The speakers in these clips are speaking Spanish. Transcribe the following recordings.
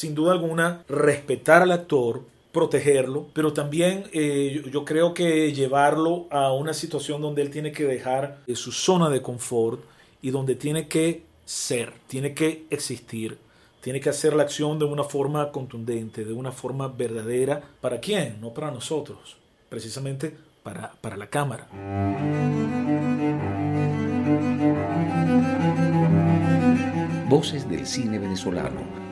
sin duda alguna, respetar al actor, protegerlo, pero también eh, yo, creo que llevarlo a una situación donde él tiene que dejar eh, su zona de confort y donde tiene que ser, tiene que existir, tiene que hacer la acción de una forma contundente, de una forma verdadera. ¿Para quién? No para nosotros, precisamente para, para la cámara. Voces del cine venezolano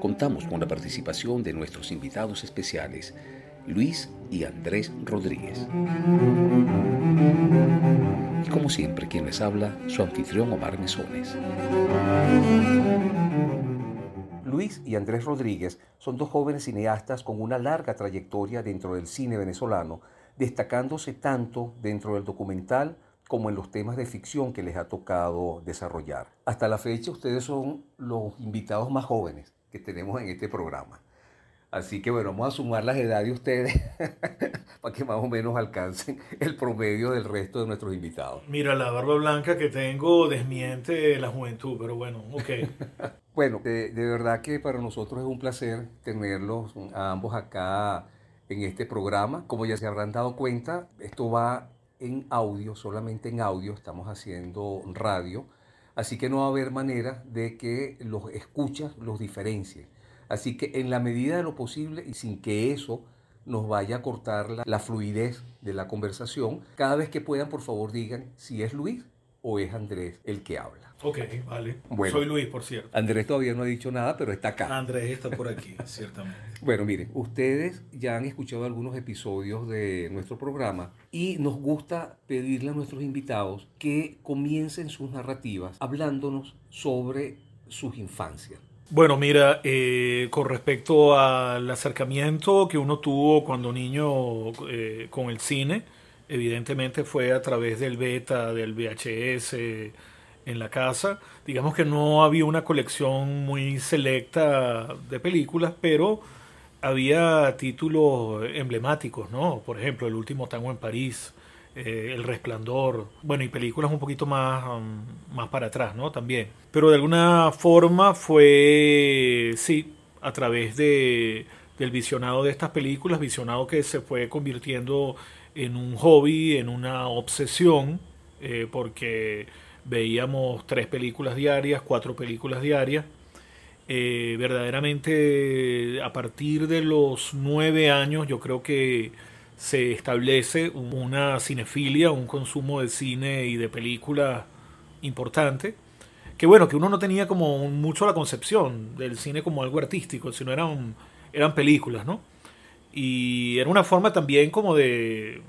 contamos con la participación de nuestros invitados especiales, Luis y Andrés Rodríguez. Y como siempre, quien les habla, su anfitrión Omar Mesones. Luis y Andrés Rodríguez son dos jóvenes cineastas con una larga trayectoria dentro del cine venezolano, destacándose tanto dentro del documental como en los temas de ficción que les ha tocado desarrollar. Hasta la fecha ustedes son los invitados más jóvenes que tenemos en este programa. Así que bueno, vamos a sumar las edades de ustedes para que más o menos alcancen el promedio del resto de nuestros invitados. Mira, la barba blanca que tengo desmiente la juventud, pero bueno, ok. bueno, de, de, verdad que para nosotros es un placer tenerlos a ambos acá en este programa. Como ya se habrán dado cuenta, esto va en audio, solamente en audio, estamos haciendo radio, así que no va a haber manera de que los escuchas los diferencien. Así que en la medida de lo posible y sin que eso nos vaya a cortar la, la fluidez de la conversación, cada vez que puedan, por favor, digan si es Luis o es Andrés el que habla. Ok, vale. Soy Luis, por cierto. Andrés todavía no ha dicho nada, pero está acá. Andrés está por aquí, ciertamente. Bueno, miren, ustedes ya han escuchado algunos episodios de nuestro programa y nos gusta pedirle a nuestros invitados que comiencen sus narrativas hablándonos sobre sus infancias. Bueno, mira, eh, con respecto al acercamiento que uno tuvo cuando niño eh, con el cine, evidentemente fue a través del beta, del VHS en la casa. Digamos que no había una colección muy selecta de películas, pero había títulos emblemáticos, ¿no? Por ejemplo, El último tango en París, eh, El Resplandor, bueno, y películas un poquito más, um, más para atrás, ¿no? También. Pero de alguna forma fue, sí, a través de, del visionado de estas películas, visionado que se fue convirtiendo en un hobby, en una obsesión, eh, porque veíamos tres películas diarias, cuatro películas diarias. Eh, verdaderamente a partir de los nueve años yo creo que se establece una cinefilia, un consumo de cine y de películas importante. Que bueno, que uno no tenía como mucho la concepción del cine como algo artístico, sino eran, eran películas, ¿no? Y era una forma también como de,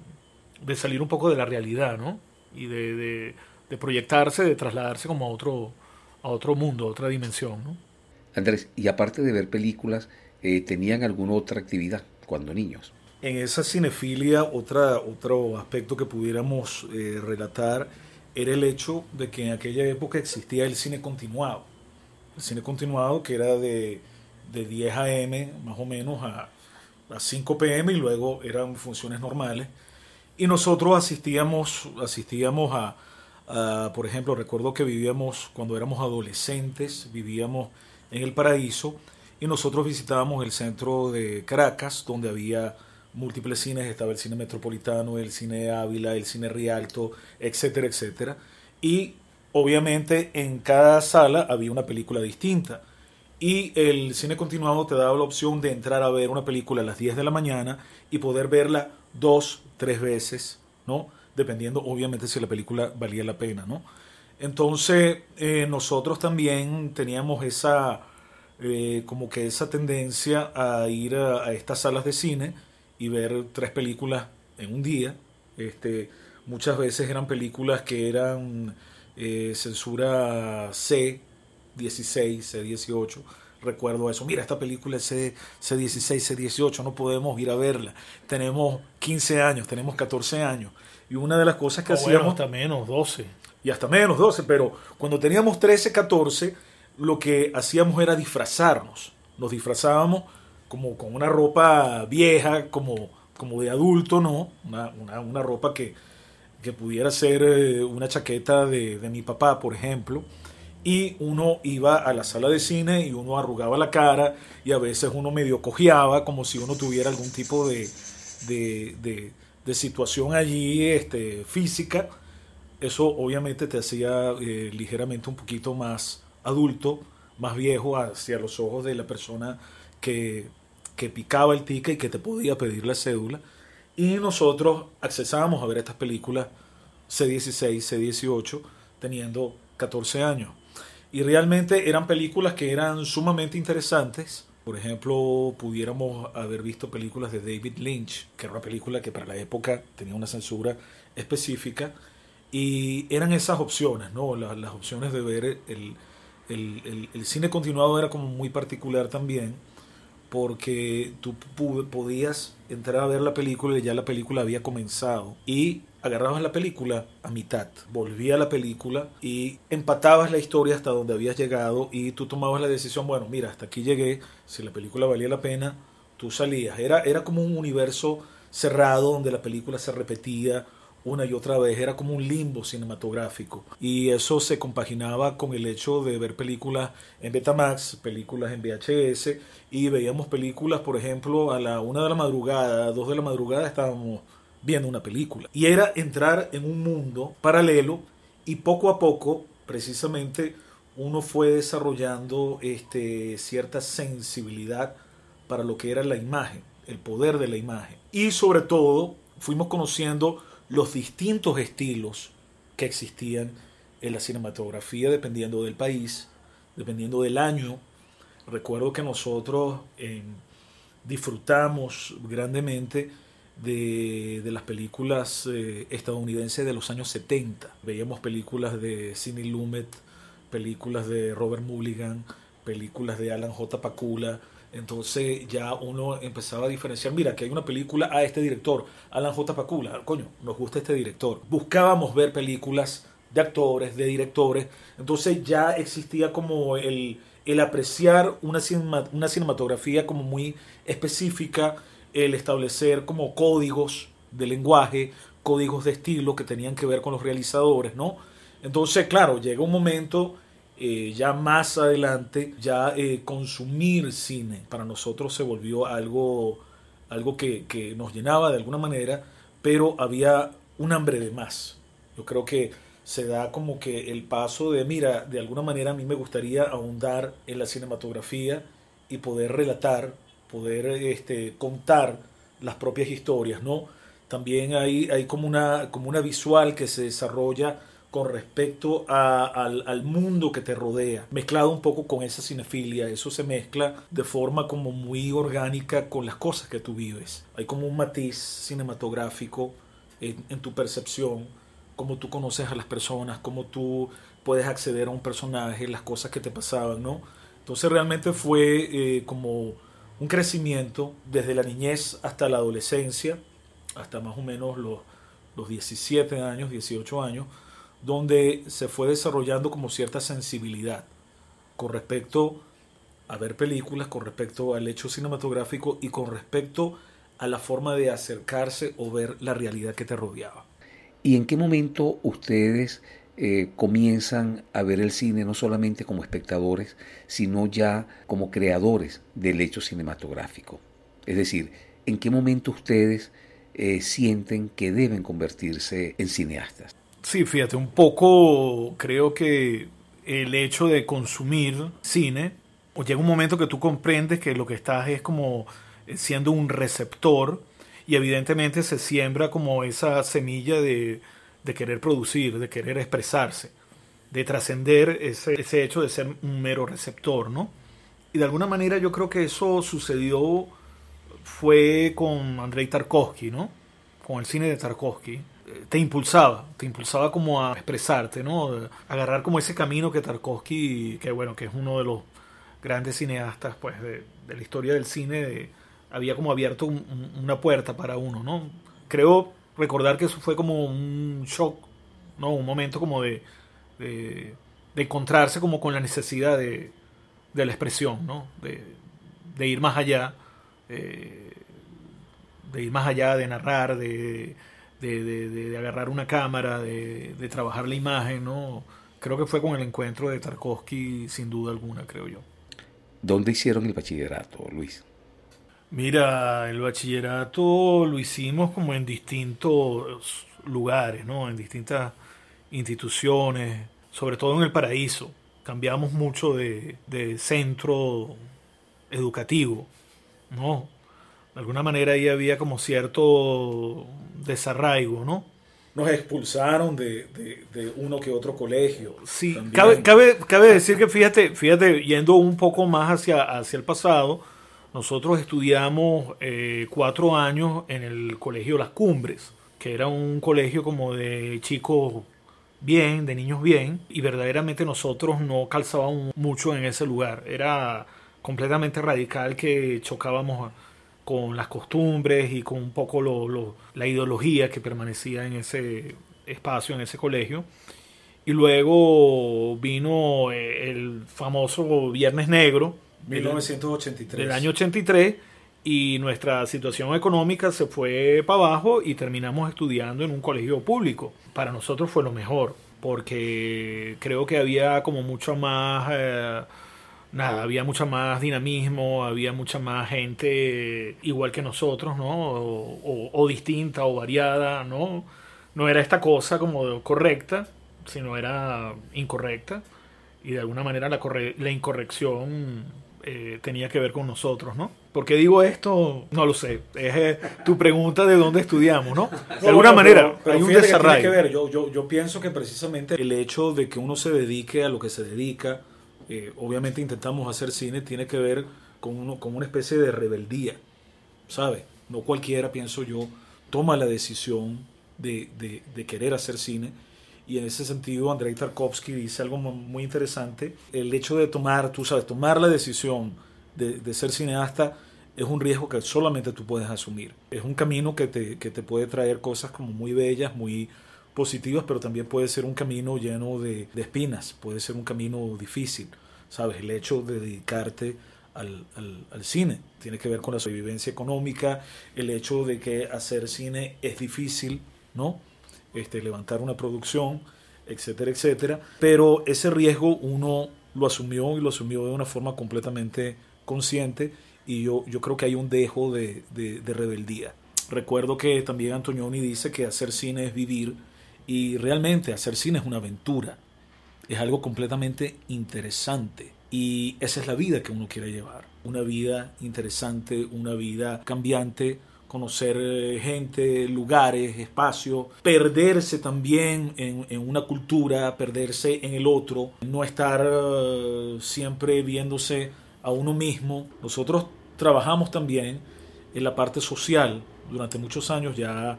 de salir un poco de la realidad, ¿no? Y de, de, de, proyectarse, de trasladarse como a otro, a otro mundo, a otra dimensión, ¿no? Andrés, y aparte de ver películas, eh, ¿tenían alguna otra actividad cuando niños? En esa cinefilia, otra, otro aspecto que pudiéramos eh, relatar era el hecho de que en aquella época existía el cine continuado. El cine continuado que era de, de 10 a.m. más o menos a, a 5 p.m. y luego eran funciones normales. Y nosotros asistíamos, asistíamos a, por ejemplo, recuerdo que vivíamos, cuando éramos adolescentes, vivíamos en el paraíso y nosotros visitábamos el centro de Caracas, donde había múltiples cines, estaba el cine metropolitano, el cine Ávila, el cine Rialto, etcétera, etcétera. Y obviamente en cada sala había una película distinta. Y el cine continuado te daba la opción de entrar a ver una película a las 10 de la mañana y poder verla dos, tres veces, ¿no? Dependiendo, obviamente, si la película valía la pena, ¿no? Entonces, eh, nosotros también teníamos esa, eh, como que esa tendencia a ir a, estas salas de cine y ver tres películas en un día. Este, muchas veces eran películas que eran eh, censura C, 16, C18, recuerdo eso. Mira, esta película es C, C16, C18, no podemos ir a verla. Tenemos 15 años, tenemos 14 años. Y una de las cosas que hacíamos... hasta menos, 12. Y hasta menos, 12, pero cuando teníamos 13, 14, lo que hacíamos era disfrazarnos. Nos disfrazábamos como con una ropa vieja, como, como de adulto, ¿no? Una, una, ropa que, que, pudiera ser eh, una chaqueta de, de mi papá, por ejemplo y uno iba a la sala de cine y uno arrugaba la cara y a veces uno medio cojeaba como si uno tuviera algún tipo de, de, de, situación allí este, física. Eso obviamente te hacía eh, ligeramente un poquito más adulto, más viejo hacia los ojos de la persona que, que picaba el ticket y que te podía pedir la cédula. Y nosotros accesábamos a ver estas películas C16, C18, teniendo 14 años. Y realmente eran películas que eran sumamente interesantes. Por ejemplo, pudiéramos haber visto películas de David Lynch, que era una película que para la época tenía una censura específica. Y eran esas opciones, ¿no? Las, las opciones de ver el, el, el, cine continuado era como muy particular también, porque tú podías entrar a ver la película y ya la película había comenzado. Y agarrabas la película a mitad, volvía a la película y empatabas la historia hasta donde habías llegado y tú tomabas la decisión, bueno, mira, hasta aquí llegué, si la película valía la pena, tú salías. Era, era como un universo cerrado donde la película se repetía una y otra vez, era como un limbo cinematográfico y eso se compaginaba con el hecho de ver películas en Betamax, películas en VHS y veíamos películas, por ejemplo, a la una de la madrugada, a dos de la madrugada estábamos viendo una película. Y era entrar en un mundo paralelo y poco a poco, precisamente, uno fue desarrollando este, cierta sensibilidad para lo que era la imagen, el poder de la imagen. Y sobre todo, fuimos conociendo los distintos estilos que existían en la cinematografía dependiendo del país, dependiendo del año. Recuerdo que nosotros eh, disfrutamos grandemente de, las películas eh, estadounidenses de los años 70. Veíamos películas de Sidney Lumet, películas de Robert Mulligan, películas de Alan J. Pakula. Entonces ya uno empezaba a diferenciar, mira, que hay una película a este director, Alan J. Pakula, coño, nos gusta este director. Buscábamos ver películas de actores, de directores, entonces ya existía como el, el apreciar una, una cinematografía como muy específica, el establecer como códigos de lenguaje, códigos de estilo que tenían que ver con los realizadores, ¿no? Entonces, claro, llega un momento eh, ya más adelante, ya eh, consumir cine para nosotros se volvió algo, algo que, que, nos llenaba de alguna manera, pero había un hambre de más. Yo creo que se da como que el paso de, mira, de alguna manera a mí me gustaría ahondar en la cinematografía y poder relatar poder este, contar las propias historias, ¿no? También hay, hay como, una, como una visual que se desarrolla con respecto al, mundo que te rodea, mezclado un poco con esa cinefilia, eso se mezcla de forma como muy orgánica con las cosas que tú vives. Hay como un matiz cinematográfico en, en tu percepción, cómo tú conoces a las personas, cómo tú puedes acceder a un personaje, las cosas que te pasaban, ¿no? Entonces realmente fue eh, como un crecimiento desde la niñez hasta la adolescencia, hasta más o menos los, los 17 años, 18 años, donde se fue desarrollando como cierta sensibilidad con respecto a ver películas, con respecto al hecho cinematográfico y con respecto a la forma de acercarse o ver la realidad que te rodeaba. ¿Y en qué momento ustedes eh, comienzan a ver el cine no solamente como espectadores, sino ya como creadores del hecho cinematográfico. Es decir, ¿en qué momento ustedes eh, sienten que deben convertirse en cineastas? Sí, fíjate, un poco creo que el hecho de consumir cine, o llega un momento que tú comprendes que lo que estás es como siendo un receptor y evidentemente se siembra como esa semilla de, de querer producir, de querer expresarse, de trascender ese, ese, hecho de ser un mero receptor, ¿no? Y de alguna manera yo creo que eso sucedió, fue con Andrei Tarkovsky, ¿no? Con el cine de Tarkovsky. Te impulsaba, te impulsaba como a expresarte, ¿no? Agarrar como ese camino que Tarkovsky, que bueno, que es uno de los grandes cineastas pues de, la historia del cine había como abierto una puerta para uno, ¿no? Creo recordar que eso fue como un shock, ¿no? Un momento como de, encontrarse como con la necesidad de, de la expresión, ¿no? De, ir más allá, eh, de ir más allá, de narrar, de, de, agarrar una cámara, de, trabajar la imagen, ¿no? Creo que fue con el encuentro de Tarkovsky, sin duda alguna, creo yo. ¿Dónde hicieron el bachillerato, Luis? Mira, el bachillerato lo hicimos como en distintos lugares, ¿no? En distintas instituciones, sobre todo en el paraíso. Cambiamos mucho de, de centro educativo, ¿no? De alguna manera ahí había como cierto desarraigo, ¿no? Nos expulsaron de, uno que otro colegio. Sí, cabe, cabe, cabe, decir que fíjate, fíjate, yendo un poco más hacia, hacia el pasado, nosotros estudiamos eh, cuatro años en el colegio Las Cumbres, que era un colegio como de chicos bien, de niños bien, y verdaderamente nosotros no calzábamos mucho en ese lugar. Era completamente radical que chocábamos con las costumbres y con un poco lo, la ideología que permanecía en ese espacio, en ese colegio. Y luego vino eh, el famoso Viernes Negro. 1983. Del año 83 y nuestra situación económica se fue para abajo y terminamos estudiando en un colegio público. Para nosotros fue lo mejor porque creo que había como mucho más... Eh, nada, había mucha más dinamismo, había mucha más gente igual que nosotros, ¿no? O, distinta o variada, ¿no? No era esta cosa como correcta, sino era incorrecta. Y de alguna manera la, la incorrección eh, tenía que ver con nosotros, ¿no? ¿Por qué digo esto? No lo sé. Es eh, tu pregunta de dónde estudiamos, ¿no? De alguna manera, hay un desarrollo. Que ver. Yo, yo, yo pienso que precisamente el hecho de que uno se dedique a lo que se dedica, eh, obviamente intentamos hacer cine, tiene que ver con, una especie de rebeldía, ¿sabe? No cualquiera, pienso yo, toma la decisión de, querer hacer cine. Y en ese sentido, Andrei Tarkovsky dice algo muy interesante. El hecho de tomar, tú sabes, tomar la decisión de, ser cineasta es un riesgo que solamente tú puedes asumir. Es un camino que te puede traer cosas como muy bellas, muy positivas, pero también puede ser un camino lleno de, de espinas, puede ser un camino difícil. ¿sabes? El hecho de dedicarte al, al, cine. Tiene que ver con la sobrevivencia económica, el hecho de que hacer cine es difícil, ¿no? Este, levantar una producción, etcétera, etcétera. Pero ese riesgo uno lo asumió y lo asumió de una forma completamente consciente y yo, yo creo que hay un dejo de, de, de rebeldía. Recuerdo que también Antonioni dice que hacer cine es vivir y realmente hacer cine es una aventura es algo completamente interesante. Y esa es la vida que uno quiere llevar. Una vida interesante, una vida cambiante, conocer eh, gente, lugares, espacios, perderse también en, una cultura, perderse en el otro, no estar eh, siempre viéndose a uno mismo. Nosotros trabajamos también en la parte social durante muchos años, ya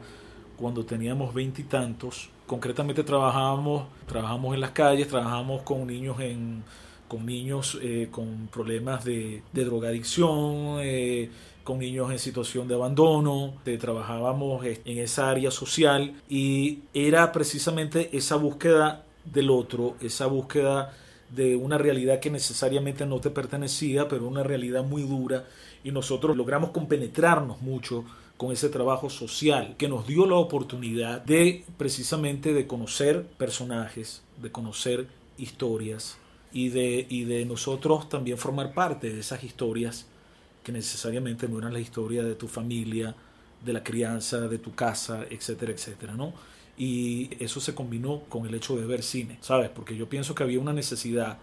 cuando teníamos veintitantos, concretamente trabajamos, trabajamos en las calles, trabajamos con niños en con niños eh, con problemas de, drogadicción, eh, con niños en situación de abandono, trabajábamos en esa área social y era precisamente esa búsqueda del otro, esa búsqueda de una realidad que necesariamente no te pertenecía, pero una realidad muy dura. Y nosotros logramos compenetrarnos mucho con ese trabajo social que nos dio la oportunidad de precisamente de conocer personajes, de conocer historias y de, y de nosotros también formar parte de esas historias que necesariamente no eran la historia de tu familia, de la crianza, de tu casa, etcétera, etcétera, ¿no? Y eso se combinó con el hecho de ver cine, ¿sabes? Porque yo pienso que había una necesidad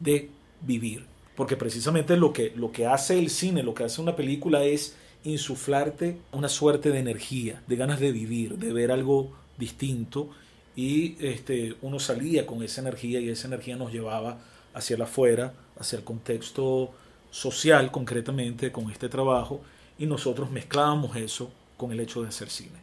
de vivir. Porque precisamente lo que, lo que hace el cine, lo que hace una película es insuflarte una suerte de energía, de ganas de vivir, de ver algo distinto y este, uno salía con esa energía y esa energía nos llevaba hacia la afuera, hacia el contexto social concretamente con este trabajo y nosotros mezclábamos eso con el hecho de hacer cine.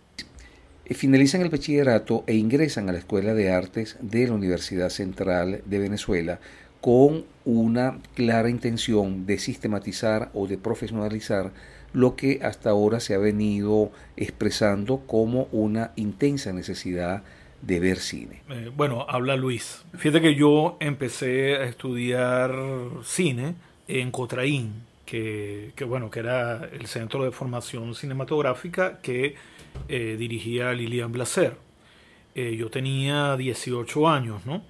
Finalizan el bachillerato e ingresan a la Escuela de Artes de la Universidad Central de Venezuela con una clara intención de sistematizar o de profesionalizar lo que hasta ahora se ha venido expresando como una intensa necesidad de ver cine. Eh, bueno, habla Luis. Fíjate que yo empecé a estudiar cine en Cotraín, que, bueno, que era el centro de formación cinematográfica que eh, dirigía Lilian Blaser. Eh, yo tenía 18 años, ¿no?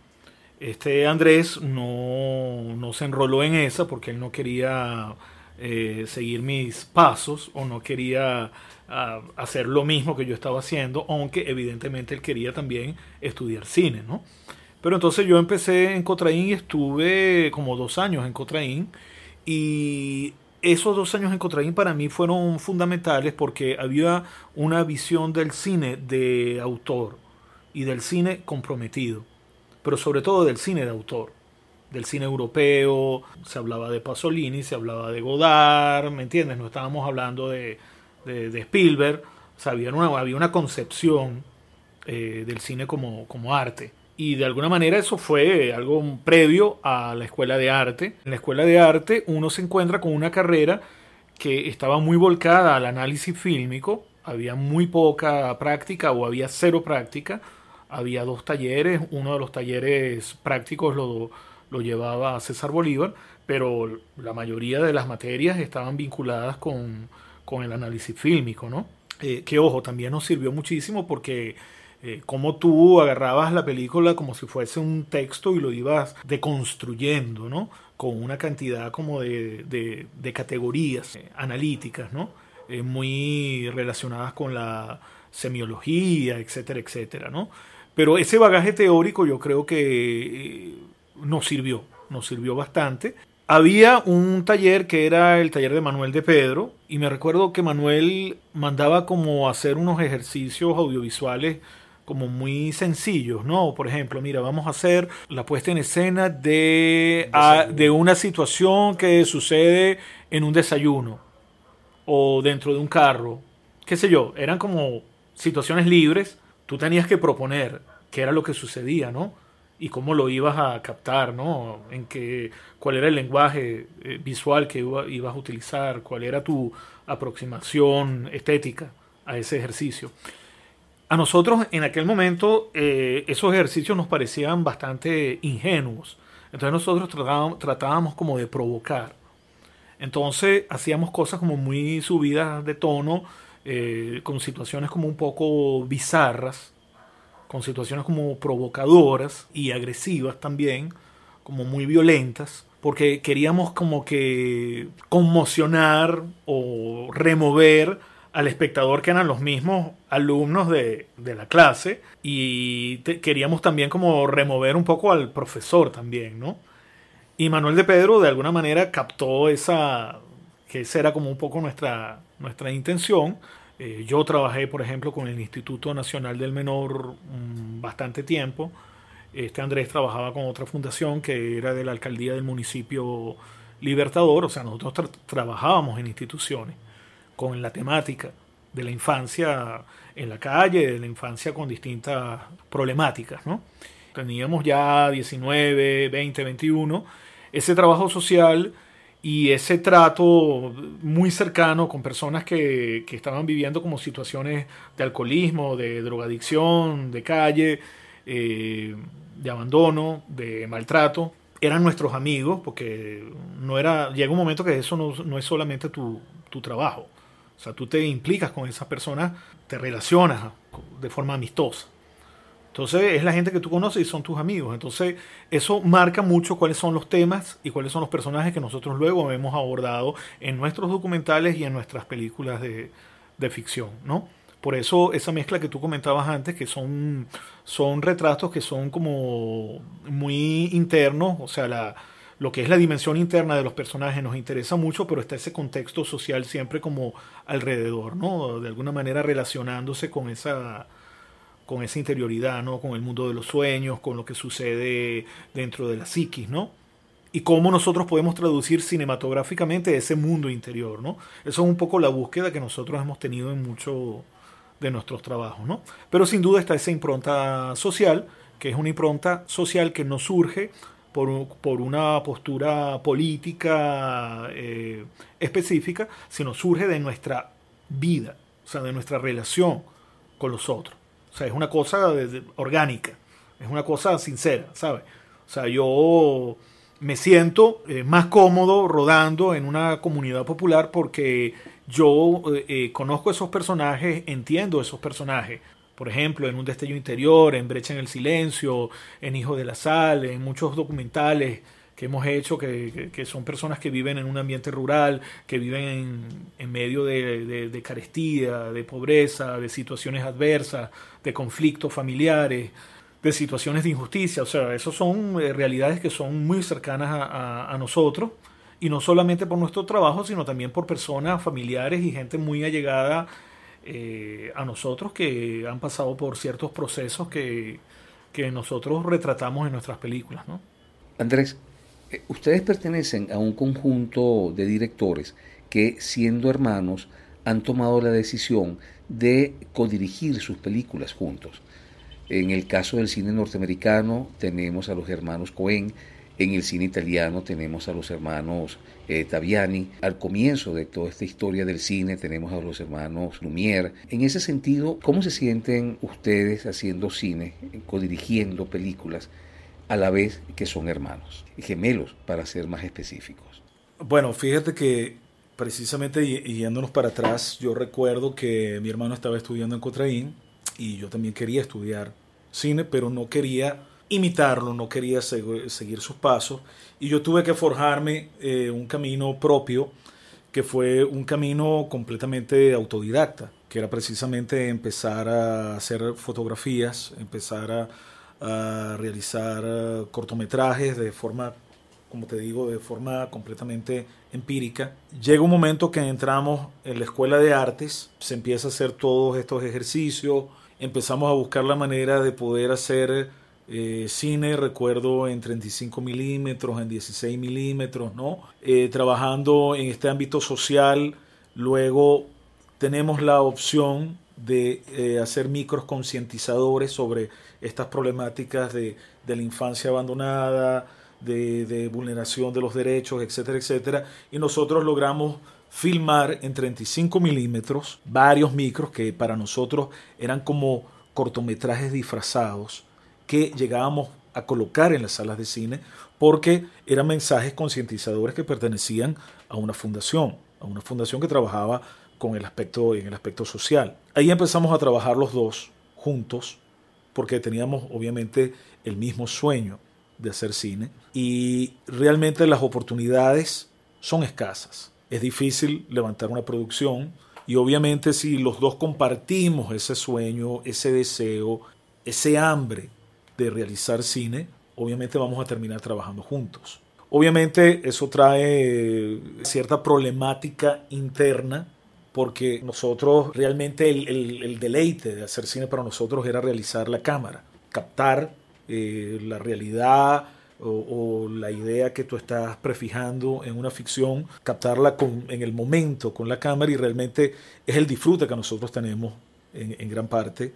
Este Andrés no, no, se enroló en esa porque él no quería eh, seguir mis pasos o no quería ah, hacer lo mismo que yo estaba haciendo, aunque evidentemente él quería también estudiar cine, ¿no? Pero entonces yo empecé en Cotraín y estuve como dos años en Cotraín y esos dos años en Cotraín para mí fueron fundamentales porque había una visión del cine de autor y del cine comprometido pero sobre todo del cine de autor, del cine europeo, se hablaba de Pasolini, se hablaba de Godard, ¿me entiendes? No estábamos hablando de, de, Spielberg, o había una, había una concepción eh, del cine como, como arte. Y de alguna manera eso fue algo previo a la escuela de arte. En la escuela de arte uno se encuentra con una carrera que estaba muy volcada al análisis fílmico, había muy poca práctica o había cero práctica, había dos talleres, uno de los talleres prácticos lo, lo llevaba César Bolívar, pero la mayoría de las materias estaban vinculadas con, con el análisis fílmico, ¿no? Eh, que ojo, también nos sirvió muchísimo porque eh, como tú agarrabas la película como si fuese un texto y lo ibas deconstruyendo, ¿no? Con una cantidad como de, de, categorías eh, analíticas, ¿no? muy relacionadas con la semiología, etcétera, etcétera, ¿no? Pero ese bagaje teórico yo creo que eh, nos sirvió, nos sirvió bastante. Había un taller que era el taller de Manuel de Pedro y me recuerdo que Manuel mandaba como hacer unos ejercicios audiovisuales como muy sencillos, ¿no? Por ejemplo, mira, vamos a hacer la puesta en escena de, de una situación que sucede en un desayuno o dentro de un carro, qué sé yo, eran como situaciones libres tú tenías que proponer qué era lo que sucedía, ¿no? Y cómo lo ibas a captar, ¿no? En qué, cuál era el lenguaje eh, visual que ibas a utilizar, cuál era tu aproximación estética a ese ejercicio. A nosotros en aquel momento eh, esos ejercicios nos parecían bastante ingenuos. Entonces nosotros tratábamos, tratábamos como de provocar. Entonces hacíamos cosas como muy subidas de tono, eh, con situaciones como un poco bizarras, con situaciones como provocadoras y agresivas también, como muy violentas, porque queríamos como que conmocionar o remover al espectador que eran los mismos alumnos de, la clase y queríamos también como remover un poco al profesor también, ¿no? Y Manuel de Pedro de alguna manera captó esa, que esa era como un poco nuestra, nuestra intención. Eh, yo trabajé, por ejemplo, con el Instituto Nacional del Menor mm, bastante tiempo. Este Andrés trabajaba con otra fundación que era de la alcaldía del municipio Libertador. O sea, nosotros trabajábamos en instituciones con la temática de la infancia en la calle, de la infancia con distintas problemáticas. ¿no? Teníamos ya 19, 20, 21. Ese trabajo social y ese trato muy cercano con personas que, estaban viviendo como situaciones de alcoholismo, de drogadicción, de calle, eh, de abandono, de maltrato, eran nuestros amigos, porque no era, llega un momento que eso no, no es solamente tu, tu trabajo. O sea, tú te implicas con esas personas, te relacionas de forma amistosa. Entonces es la gente que tú conoces y son tus amigos. Entonces eso marca mucho cuáles son los temas y cuáles son los personajes que nosotros luego hemos abordado en nuestros documentales y en nuestras películas de, ficción, ¿no? Por eso esa mezcla que tú comentabas antes, que son, son retratos que son como muy internos, o sea, lo que es la dimensión interna de los personajes nos interesa mucho, pero está ese contexto social siempre como alrededor, ¿no? De alguna manera relacionándose con esa, con esa interioridad, ¿no? Con el mundo de los sueños, con lo que sucede dentro de la psiquis, ¿no? Y cómo nosotros podemos traducir cinematográficamente ese mundo interior, ¿no? Eso es un poco la búsqueda que nosotros hemos tenido en muchos de nuestros trabajos, ¿no? Pero sin duda está esa impronta social, que es una impronta social que no surge por, por una postura política eh, específica, sino surge de nuestra vida, o sea, de nuestra relación con los otros. O sea, es una cosa orgánica, es una cosa sincera, ¿sabes? O sea, yo me siento eh, más cómodo rodando en una comunidad popular porque yo eh, eh, conozco esos personajes, entiendo esos personajes. Por ejemplo, en Un Destello Interior, en Brecha en el Silencio, en Hijo de la Sal, en muchos documentales que hemos hecho, que, son personas que viven en un ambiente rural, que viven en, medio de, carestía, de pobreza, de situaciones adversas, de conflictos familiares, de situaciones de injusticia. O sea, esas son eh, realidades que son muy cercanas a, nosotros, y no solamente por nuestro trabajo, sino también por personas, familiares y gente muy allegada eh, a nosotros que han pasado por ciertos procesos que, que nosotros retratamos en nuestras películas. ¿no? Andrés, ustedes pertenecen a un conjunto de directores que, siendo hermanos, han tomado la decisión de codirigir sus películas juntos. En el caso del cine norteamericano tenemos a los hermanos Cohen, en el cine italiano tenemos a los hermanos eh, Taviani. Al comienzo de toda esta historia del cine tenemos a los hermanos Lumière. En ese sentido, ¿cómo se sienten ustedes haciendo cine, codirigiendo películas? A la vez que son hermanos, gemelos para ser más específicos. Bueno, fíjate que precisamente yéndonos para atrás, yo recuerdo que mi hermano estaba estudiando en Cotraín y yo también quería estudiar cine, pero no quería imitarlo, no quería seguir sus pasos y yo tuve que forjarme eh, un camino propio que fue un camino completamente autodidacta, que era precisamente empezar a hacer fotografías, empezar a a realizar eh, cortometrajes de forma, como te digo, de forma completamente empírica. Llega un momento que entramos en la escuela de artes, se empieza a hacer todos estos ejercicios, empezamos a buscar la manera de poder hacer eh, cine, recuerdo, en 35 milímetros, en 16 milímetros, ¿no? Eh, trabajando en este ámbito social, luego tenemos la opción de hacer micros concientizadores sobre estas problemáticas de, la infancia abandonada, de, vulneración de los derechos, etcétera, etcétera. Y nosotros logramos filmar en 35 milímetros varios micros que para nosotros eran como cortometrajes disfrazados que llegábamos a colocar en las salas de cine porque eran mensajes concientizadores que pertenecían a una fundación, a una fundación que trabajaba con el aspecto en el aspecto social. Ahí empezamos a trabajar los dos juntos porque teníamos obviamente el mismo sueño de hacer cine y realmente las oportunidades son escasas. Es difícil levantar una producción y obviamente si los dos compartimos ese sueño, ese deseo, ese hambre de realizar cine, obviamente vamos a terminar trabajando juntos. Obviamente eso trae cierta problemática interna porque nosotros realmente el, deleite de hacer cine para nosotros era realizar la cámara, captar eh, la realidad o, la idea que tú estás prefijando en una ficción, captarla en el momento con la cámara y realmente es el disfrute que nosotros tenemos en, gran parte,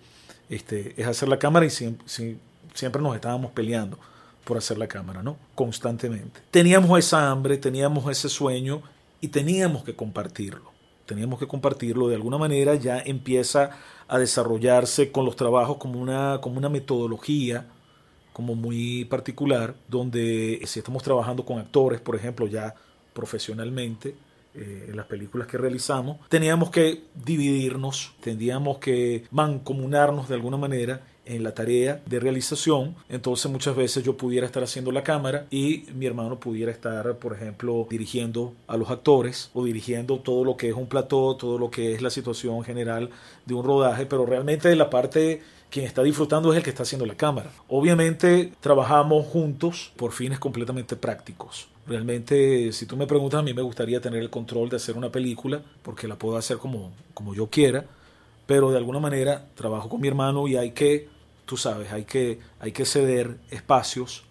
este, es hacer la cámara y siempre nos estábamos peleando por hacer la cámara, ¿no? Constantemente. Teníamos esa hambre, teníamos ese sueño y teníamos que compartirlo teníamos que compartirlo de alguna manera, ya empieza a desarrollarse con los trabajos como una, como una metodología como muy particular, donde si estamos trabajando con actores, por ejemplo, ya profesionalmente, eh, en las películas que realizamos, teníamos que dividirnos, tendríamos que mancomunarnos de alguna manera en la tarea de realización, entonces muchas veces yo pudiera estar haciendo la cámara y mi hermano pudiera estar, por ejemplo, dirigiendo a los actores o dirigiendo todo lo que es un plató, todo lo que es la situación general de un rodaje, pero realmente la parte quien está disfrutando es el que está haciendo la cámara. Obviamente trabajamos juntos por fines completamente prácticos. Realmente, si tú me preguntas, a mí me gustaría tener el control de hacer una película, porque la puedo hacer como, como yo quiera, pero de alguna manera trabajo con mi hermano y hay que tú sabes, hay que, hay que ceder espacios.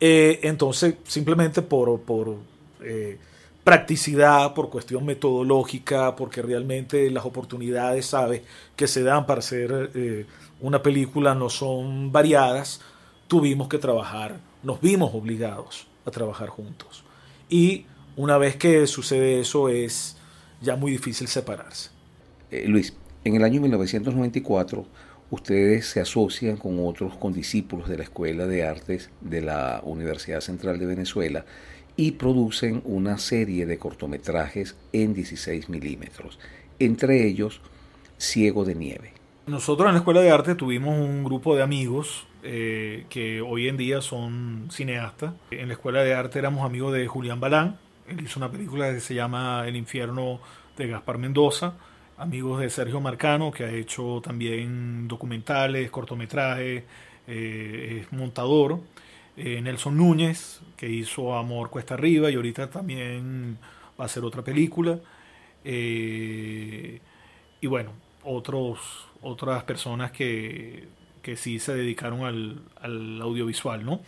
Eh, entonces, simplemente por, por eh, practicidad, por cuestión metodológica, porque realmente las oportunidades, sabes, que se dan para hacer eh, una película no son variadas, tuvimos que trabajar nos vimos obligados a trabajar juntos. Y una vez que sucede eso es ya muy difícil separarse. Luis, en el año 1994 ustedes se asocian con otros condiscípulos de la Escuela de Artes de la Universidad Central de Venezuela y producen una serie de cortometrajes en 16 milímetros, entre ellos Ciego de Nieve. Nosotros en la Escuela de Arte tuvimos un grupo de amigos eh, que hoy en día son cineastas. En la Escuela de Arte éramos amigos de Julián Balán, él hizo una película que se llama El infierno de Gaspar Mendoza, amigos de Sergio Marcano, que ha hecho también documentales, cortometrajes, eh, es montador. Eh, Nelson Núñez, que hizo Amor Cuesta Arriba y ahorita también va a hacer otra película. Eh, y bueno, otros, otras personas que, que sí se dedicaron al, al, audiovisual, ¿no?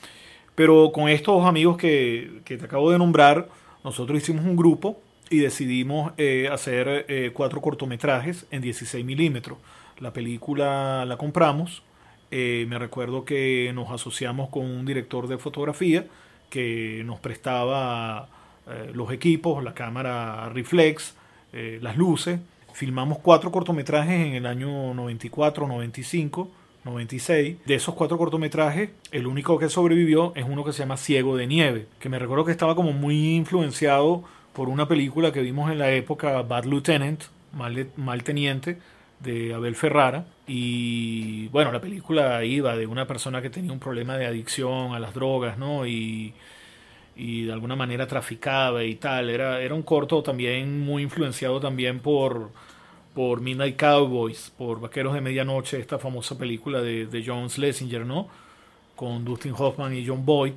Pero con estos amigos que, que, te acabo de nombrar, nosotros hicimos un grupo y decidimos eh, hacer eh, cuatro cortometrajes en 16 milímetros. La película la compramos eh, me recuerdo que nos asociamos con un director de fotografía que nos prestaba los equipos, la cámara reflex, las luces. Filmamos cuatro cortometrajes en el año 94, 95, 96. De esos cuatro cortometrajes, el único que sobrevivió es uno que se llama Ciego de Nieve, que me recuerdo que estaba como muy influenciado por una película que vimos en la época, Bad Lieutenant, Mal, Teniente, de Abel Ferrara. Y bueno, la película iba de una persona que tenía un problema de adicción a las drogas, ¿no? Y, y de alguna manera traficaba y tal. Era, era un corto también muy influenciado también por, por Midnight Cowboys, por Vaqueros de Medianoche, esta famosa película de, de John Schlesinger, ¿no? Con Dustin Hoffman y John Boyd,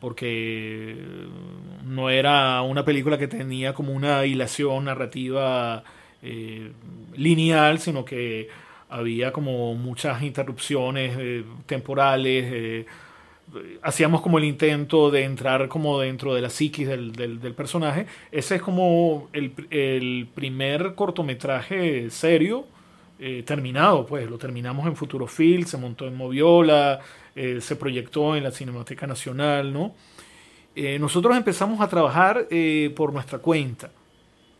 porque no era una película que tenía como una hilación narrativa eh, lineal, sino que había como muchas interrupciones eh, temporales. Eh, hacíamos como el intento de entrar como dentro de la psiquis del, del, personaje. Ese es como el, el primer cortometraje serio eh, terminado, pues lo terminamos en Futuro Film, se montó en Moviola, eh, se proyectó en la Cinemateca Nacional, ¿no? Eh, nosotros empezamos a trabajar por nuestra cuenta.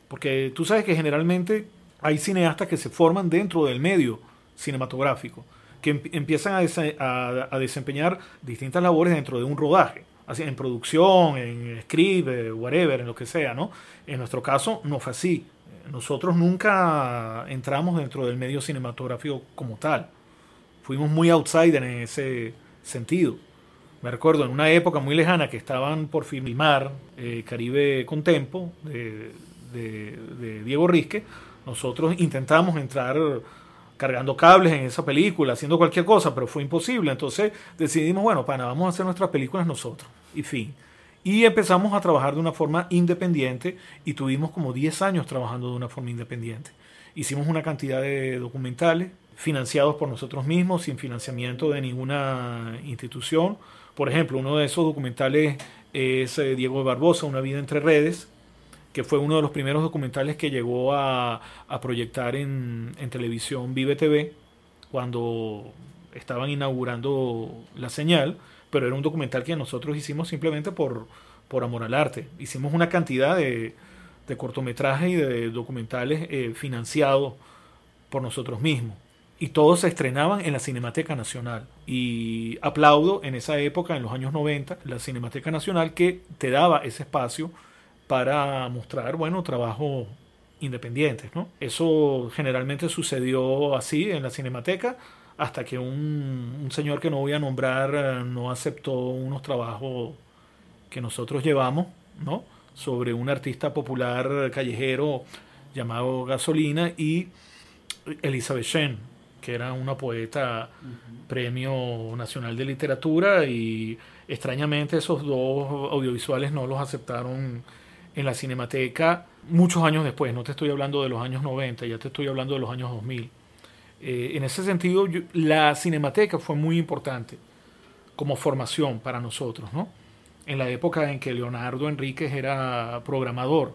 Porque tú sabes que generalmente hay cineastas que se forman dentro del medio cinematográfico, que em empiezan a, desempeñar distintas labores dentro de un rodaje, así en producción, en script, eh, whatever, en lo que sea, ¿no? En nuestro caso no fue así. Nosotros nunca entramos dentro del medio cinematográfico como tal. Fuimos muy outsider en ese sentido. Me recuerdo en una época muy lejana que estaban por filmar eh, Caribe con Tempo, de, de, de Diego Risque, nosotros intentamos entrar cargando cables en esa película, haciendo cualquier cosa, pero fue imposible. Entonces decidimos, bueno, pana, vamos a hacer nuestras películas nosotros. Y fin. Y empezamos a trabajar de una forma independiente y tuvimos como 10 años trabajando de una forma independiente. Hicimos una cantidad de documentales financiados por nosotros mismos, sin financiamiento de ninguna institución. Por ejemplo, uno de esos documentales es eh, Diego Barbosa, Una vida entre redes, que fue uno de los primeros documentales que llegó a, proyectar en, televisión Vive TV cuando estaban inaugurando la señal, pero era un documental que nosotros hicimos simplemente por, por amor al arte. Hicimos una cantidad de, de cortometrajes y de documentales eh, financiados por nosotros mismos. Y todos se estrenaban en la Cinemateca Nacional. Y aplaudo en esa época, en los años 90, la Cinemateca Nacional que te daba ese espacio para mostrar, bueno, trabajos independientes, ¿no? Eso generalmente sucedió así en la Cinemateca hasta que un, un, señor que no voy a nombrar no aceptó unos trabajos que nosotros llevamos, ¿no? Sobre un artista popular callejero llamado Gasolina y Elizabeth Shen, que era una poeta uh -huh. premio nacional de literatura y extrañamente esos dos audiovisuales no los aceptaron en la Cinemateca muchos años después, no te estoy hablando de los años 90, ya te estoy hablando de los años 2000. Eh, en ese sentido, yo, la Cinemateca fue muy importante como formación para nosotros, ¿no? En la época en que Leonardo Enríquez era programador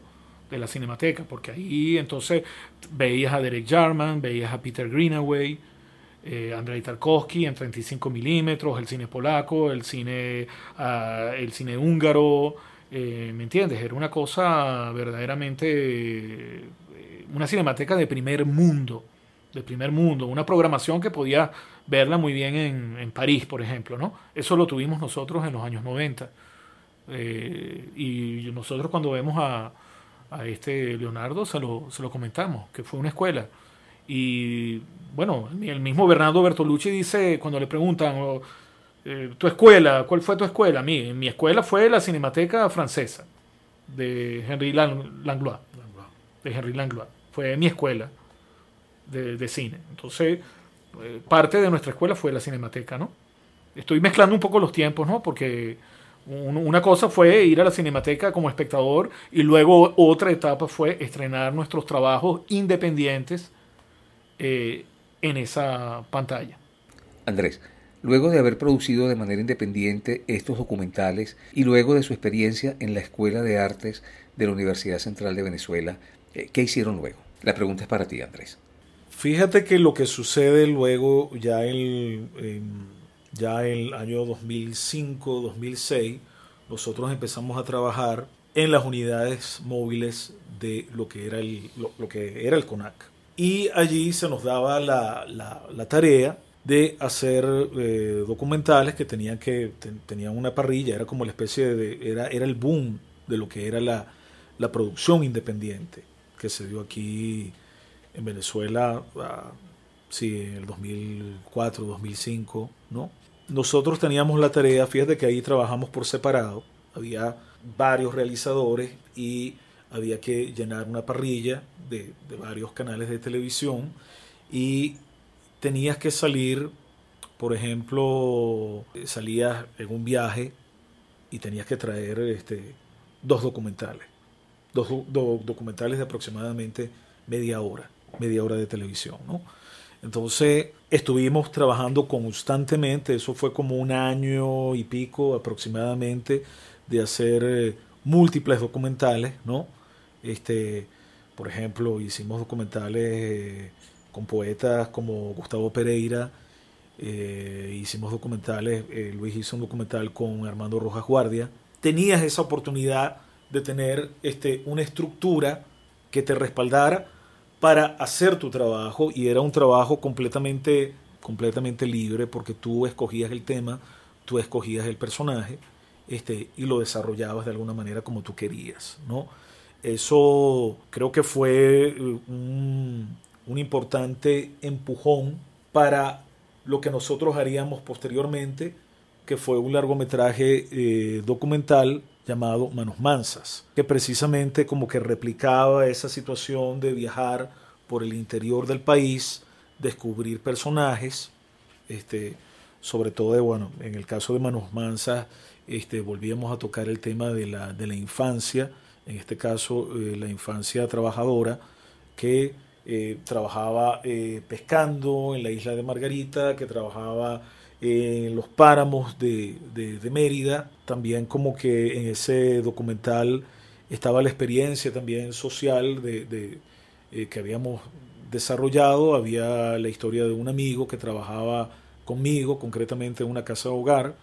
de la Cinemateca, porque ahí entonces veías a Derek Jarman, veías a Peter Greenaway, eh, Andrei Tarkovsky en 35 milímetros, el cine polaco, el cine, ah, el cine húngaro, eh, ¿me entiendes? Era una cosa verdaderamente, eh, una cinemateca de primer mundo, de primer mundo, una programación que podía verla muy bien en, en París, por ejemplo, ¿no? Eso lo tuvimos nosotros en los años 90. Eh, y nosotros cuando vemos a, a este Leonardo se lo, se lo comentamos, que fue una escuela. Y bueno, el mismo Bernardo Bertolucci dice, cuando le preguntan, oh, eh, ¿tu escuela? ¿Cuál fue tu escuela? Mi, mi escuela fue la Cinemateca Francesa de Henry Langlois. De Henry Langlois. Fue mi escuela de, de cine. Entonces, eh, parte de nuestra escuela fue la Cinemateca, ¿no? Estoy mezclando un poco los tiempos, ¿no? Porque una cosa fue ir a la cinemateca como espectador y luego otra etapa fue estrenar nuestros trabajos independientes eh, en esa pantalla. Andrés, luego de haber producido de manera independiente estos documentales y luego de su experiencia en la Escuela de Artes de la Universidad Central de Venezuela, eh, ¿qué hicieron luego? La pregunta es para ti, Andrés. Fíjate que lo que sucede luego ya el ya en el año 2005, 2006, nosotros empezamos a trabajar en las unidades móviles de lo que era el, lo, que era el CONAC. Y allí se nos daba la, la, tarea de hacer eh, documentales que tenían que tenían una parrilla, era como la especie de era, era el boom de lo que era la, la producción independiente que se dio aquí en Venezuela, ah, sí, el 2004, 2005, ¿no? nosotros teníamos la tarea, fíjate que ahí trabajamos por separado, había varios realizadores y había que llenar una parrilla de, varios canales de televisión y tenías que salir, por ejemplo, salías en un viaje y tenías que traer este, dos documentales, dos documentales de aproximadamente media hora, media hora de televisión, ¿no? Entonces estuvimos trabajando constantemente, eso fue como un año y pico aproximadamente de hacer eh, múltiples documentales, ¿no? Este, por ejemplo, hicimos documentales eh, con poetas como Gustavo Pereira, eh, hicimos documentales, Luis hizo un documental con Armando Rojas Guardia. Tenías esa oportunidad de tener este, una estructura que te respaldara para hacer tu trabajo y era un trabajo completamente, completamente libre porque tú escogías el tema, tú escogías el personaje este, y lo desarrollabas de alguna manera como tú querías. ¿no? Eso creo que fue eh, un, importante empujón para lo que nosotros haríamos posteriormente, que fue un largometraje eh, documental llamado Manos Mansas, que precisamente como que replicaba esa situación de viajar por el interior del país, descubrir personajes, este, sobre todo de, bueno, en el caso de Manos Mansas, este, volvíamos a tocar el tema de la, de la infancia, en este caso eh, la infancia trabajadora, que eh, trabajaba eh, pescando en la isla de Margarita, que trabajaba en los páramos de, de, Mérida, también como que en ese documental estaba la experiencia también social de, eh, que habíamos desarrollado, había la historia de un amigo que trabajaba conmigo, concretamente en una casa de hogar,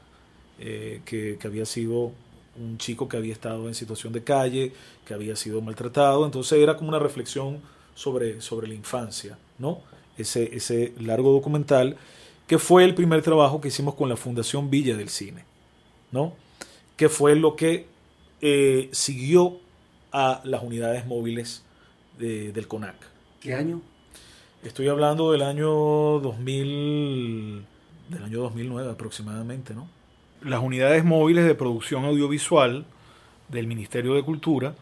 eh, que, que había sido un chico que había estado en situación de calle, que había sido maltratado, entonces era como una reflexión sobre, sobre la infancia, ¿no? Ese, ese largo documental que fue el primer trabajo que hicimos con la Fundación Villa del Cine, ¿no? Que fue lo que eh, siguió a las unidades móviles del CONAC. ¿Qué año? Estoy hablando del año 2000, del año 2009 aproximadamente, ¿no? Las unidades móviles de producción audiovisual del Ministerio de Cultura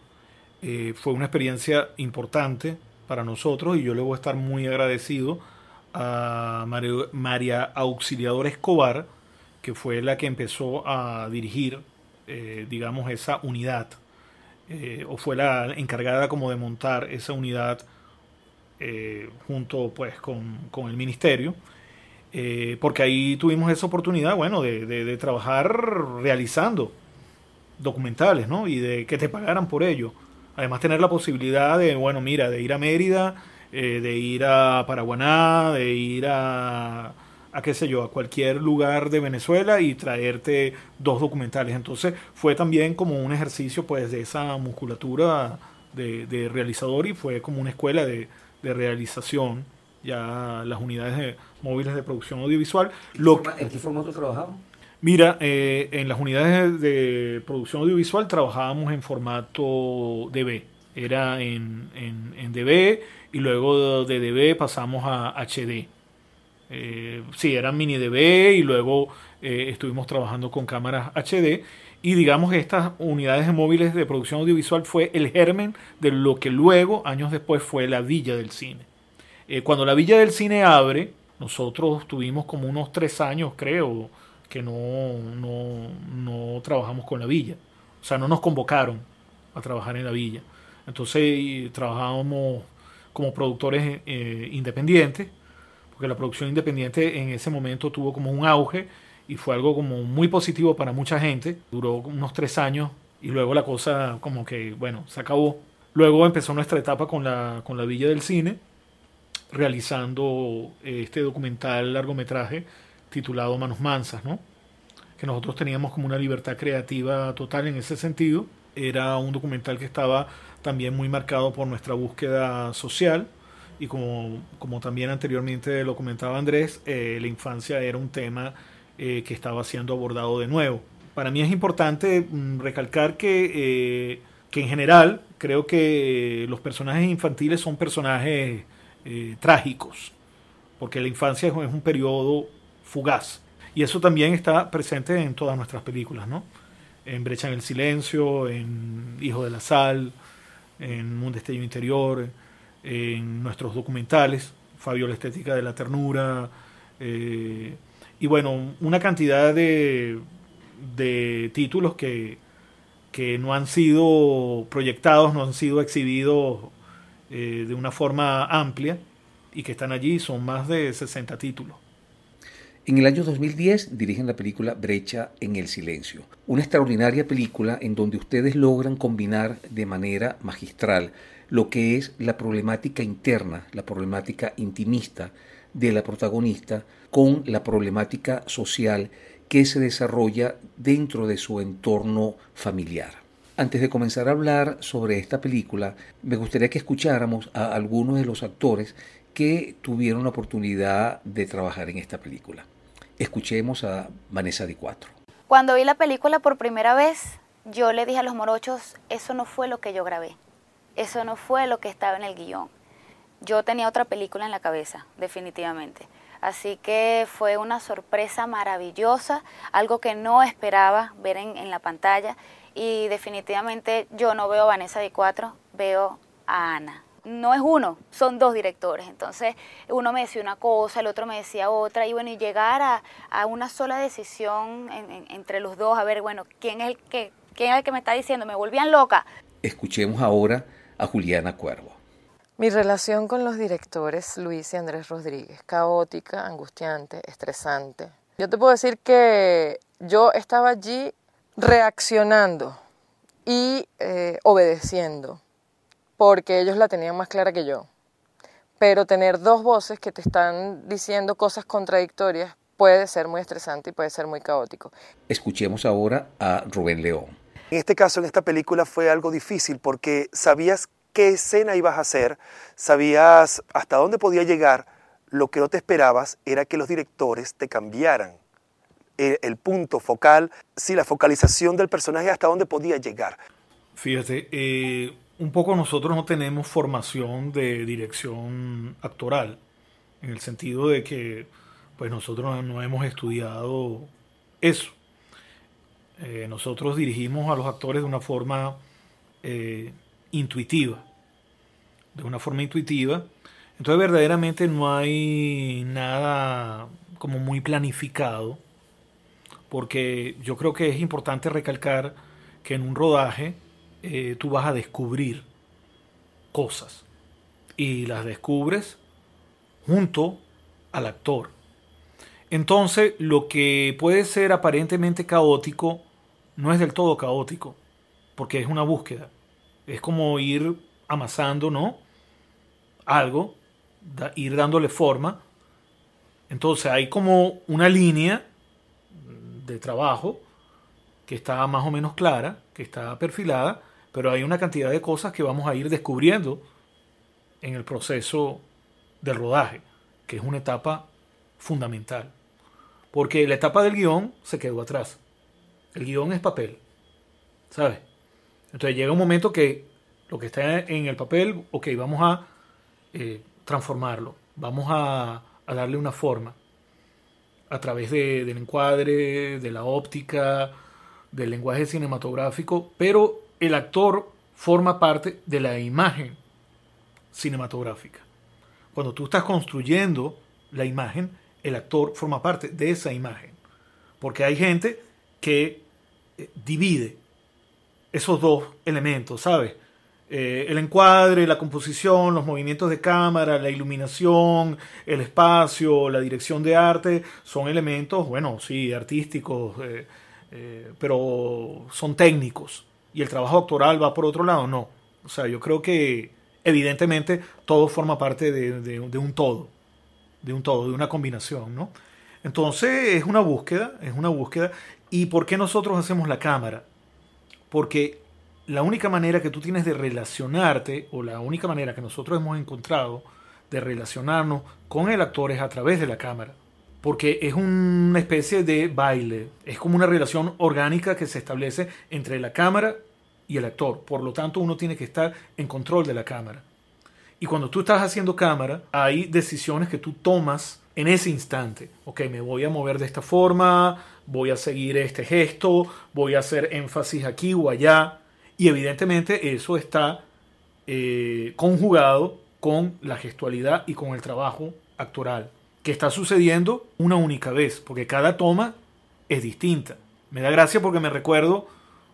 eh, fue una experiencia importante para nosotros y yo le voy a estar muy agradecido a María Auxiliadora Escobar, que fue la que empezó a dirigir, eh, digamos, esa unidad, eh, o fue la encargada como de montar esa unidad eh, junto pues con, con el ministerio, porque ahí tuvimos esa oportunidad, bueno, de, de, de, trabajar realizando documentales, ¿no? Y de que te pagaran por ello. Además tener la posibilidad de, bueno, mira, de ir a Mérida, eh, de ir a Paraguaná, de ir a, a qué sé yo, a cualquier lugar de Venezuela y traerte dos documentales. Entonces fue también como un ejercicio pues de esa musculatura de, realizador y fue como una escuela de, realización ya las unidades móviles de producción audiovisual. ¿En qué formato trabajamos? Mira, eh, en las unidades de producción audiovisual trabajábamos en formato DB. Era en, en, DB y luego de DB pasamos a HD. Eh, sí, eran mini DB y luego eh, estuvimos trabajando con cámaras HD. Y digamos que estas unidades de móviles de producción audiovisual fue el germen de lo que luego, años después, fue la Villa del Cine. cuando la Villa del Cine abre, nosotros tuvimos como unos tres años, creo, que no, no, trabajamos con la villa. O sea, no nos convocaron a trabajar en la villa. Entonces trabajábamos como productores eh, independientes, porque la producción independiente en ese momento tuvo como un auge y fue algo como muy positivo para mucha gente. Duró unos tres años y luego la cosa como que, bueno, se acabó. Luego empezó nuestra etapa con la, con la Villa del Cine, realizando este documental largometraje titulado Manos Mansas, ¿no? que nosotros teníamos como una libertad creativa total en ese sentido. Era un documental que estaba también muy marcado por nuestra búsqueda social y como, como también anteriormente lo comentaba Andrés, eh, la infancia era un tema eh, que estaba siendo abordado de nuevo. Para mí es importante mm, recalcar que, eh, que en general creo que los personajes infantiles son personajes trágicos, porque la infancia es un periodo fugaz. Y eso también está presente en todas nuestras películas, ¿no? En Brecha en el Silencio, en Hijo de la Sal, en Un Destello Interior, en nuestros documentales, Fabio la Estética de la Ternura, eh, y bueno, una cantidad de, de títulos que, que, no han sido proyectados, no han sido exhibidos eh, de una forma amplia y que están allí, son más de 60 títulos. En el año 2010 dirigen la película Brecha en el Silencio, una extraordinaria película en donde ustedes logran combinar de manera magistral lo que es la problemática interna, la problemática intimista de la protagonista con la problemática social que se desarrolla dentro de su entorno familiar. Antes de comenzar a hablar sobre esta película, me gustaría que escucháramos a algunos de los actores que tuvieron la oportunidad de trabajar en esta película. Escuchemos a Vanessa Di Cuatro. Cuando vi la película por primera vez, yo le dije a los morochos, eso no fue lo que yo grabé, eso no fue lo que estaba en el guion. Yo tenía otra película en la cabeza, definitivamente. Así que fue una sorpresa maravillosa, algo que no esperaba ver en, en la pantalla. Y definitivamente yo no veo a Vanessa Di Cuatro, veo a Ana no es uno, son dos directores. Entonces, uno me decía una cosa, el otro me decía otra, y bueno, y llegar a, una sola decisión entre los dos, a ver, bueno, ¿quién es, el que, ¿quién es el que me está diciendo? Me volvían loca. Escuchemos ahora a Juliana Cuervo. Mi relación con los directores Luis y Andrés Rodríguez, caótica, angustiante, estresante. Yo te puedo decir que yo estaba allí reaccionando y eh, obedeciendo porque ellos la tenían más clara que yo. Pero tener dos voces que te están diciendo cosas contradictorias puede ser muy estresante y puede ser muy caótico. Escuchemos ahora a Rubén León. En este caso, en esta película fue algo difícil porque sabías qué escena ibas a hacer, sabías hasta dónde podía llegar, lo que no te esperabas era que los directores te cambiaran el, el punto focal, sí, la focalización del personaje hasta dónde podía llegar. Fíjate, eh, un poco nosotros no tenemos formación de dirección actoral, en el sentido de que pues nosotros no hemos estudiado eso. Eh, nosotros dirigimos a los actores de una forma eh, intuitiva, de una forma intuitiva. Entonces verdaderamente no hay nada como muy planificado, porque yo creo que es importante recalcar que en un rodaje eh, tú vas a descubrir cosas y las descubres junto al actor. Entonces, lo que puede ser aparentemente caótico no es del todo caótico, porque es una búsqueda. Es como ir amasando, ¿no? Algo ir dándole forma. Entonces hay como una línea de trabajo que está más o menos clara, que está perfilada, pero hay una cantidad de cosas que vamos a ir descubriendo en el proceso del rodaje, que es una etapa fundamental. Porque la etapa del guion se quedó atrás. El guion es papel, ¿sabes? Entonces llega un momento que lo que está en el papel, ok, vamos a eh, transformarlo, vamos a, darle una forma a través del encuadre, de la óptica, del lenguaje cinematográfico, pero el actor forma parte de la imagen cinematográfica. Cuando tú estás construyendo la imagen, el actor forma parte de esa imagen. Porque hay gente que eh, divide esos dos elementos, ¿sabes? Eh, el encuadre, la composición, los movimientos de cámara, la iluminación, el espacio, la dirección de arte, son elementos, bueno, sí, artísticos, eh, pero son técnicos. Y el trabajo actoral va por otro lado, no. O sea, yo creo que evidentemente todo forma parte de un todo de un todo, de una combinación, ¿no? Entonces es una búsqueda, es una búsqueda. ¿Y por qué nosotros hacemos la cámara? Porque la única manera que tú tienes de relacionarte, o la única manera que nosotros hemos encontrado de relacionarnos con el actor es a través de la cámara. Porque es una especie de baile, es como una relación orgánica que se establece entre la cámara y el actor. Por lo tanto, uno tiene que estar en control de la cámara. Y cuando tú estás haciendo cámara, hay decisiones que tú tomas en ese instante. Ok, me voy a mover de esta forma, voy a seguir este gesto, voy a hacer énfasis aquí o allá. Y evidentemente eso está eh, conjugado con la gestualidad y con el trabajo actoral, que está sucediendo una única vez, porque cada toma es distinta. Me da gracia porque me recuerdo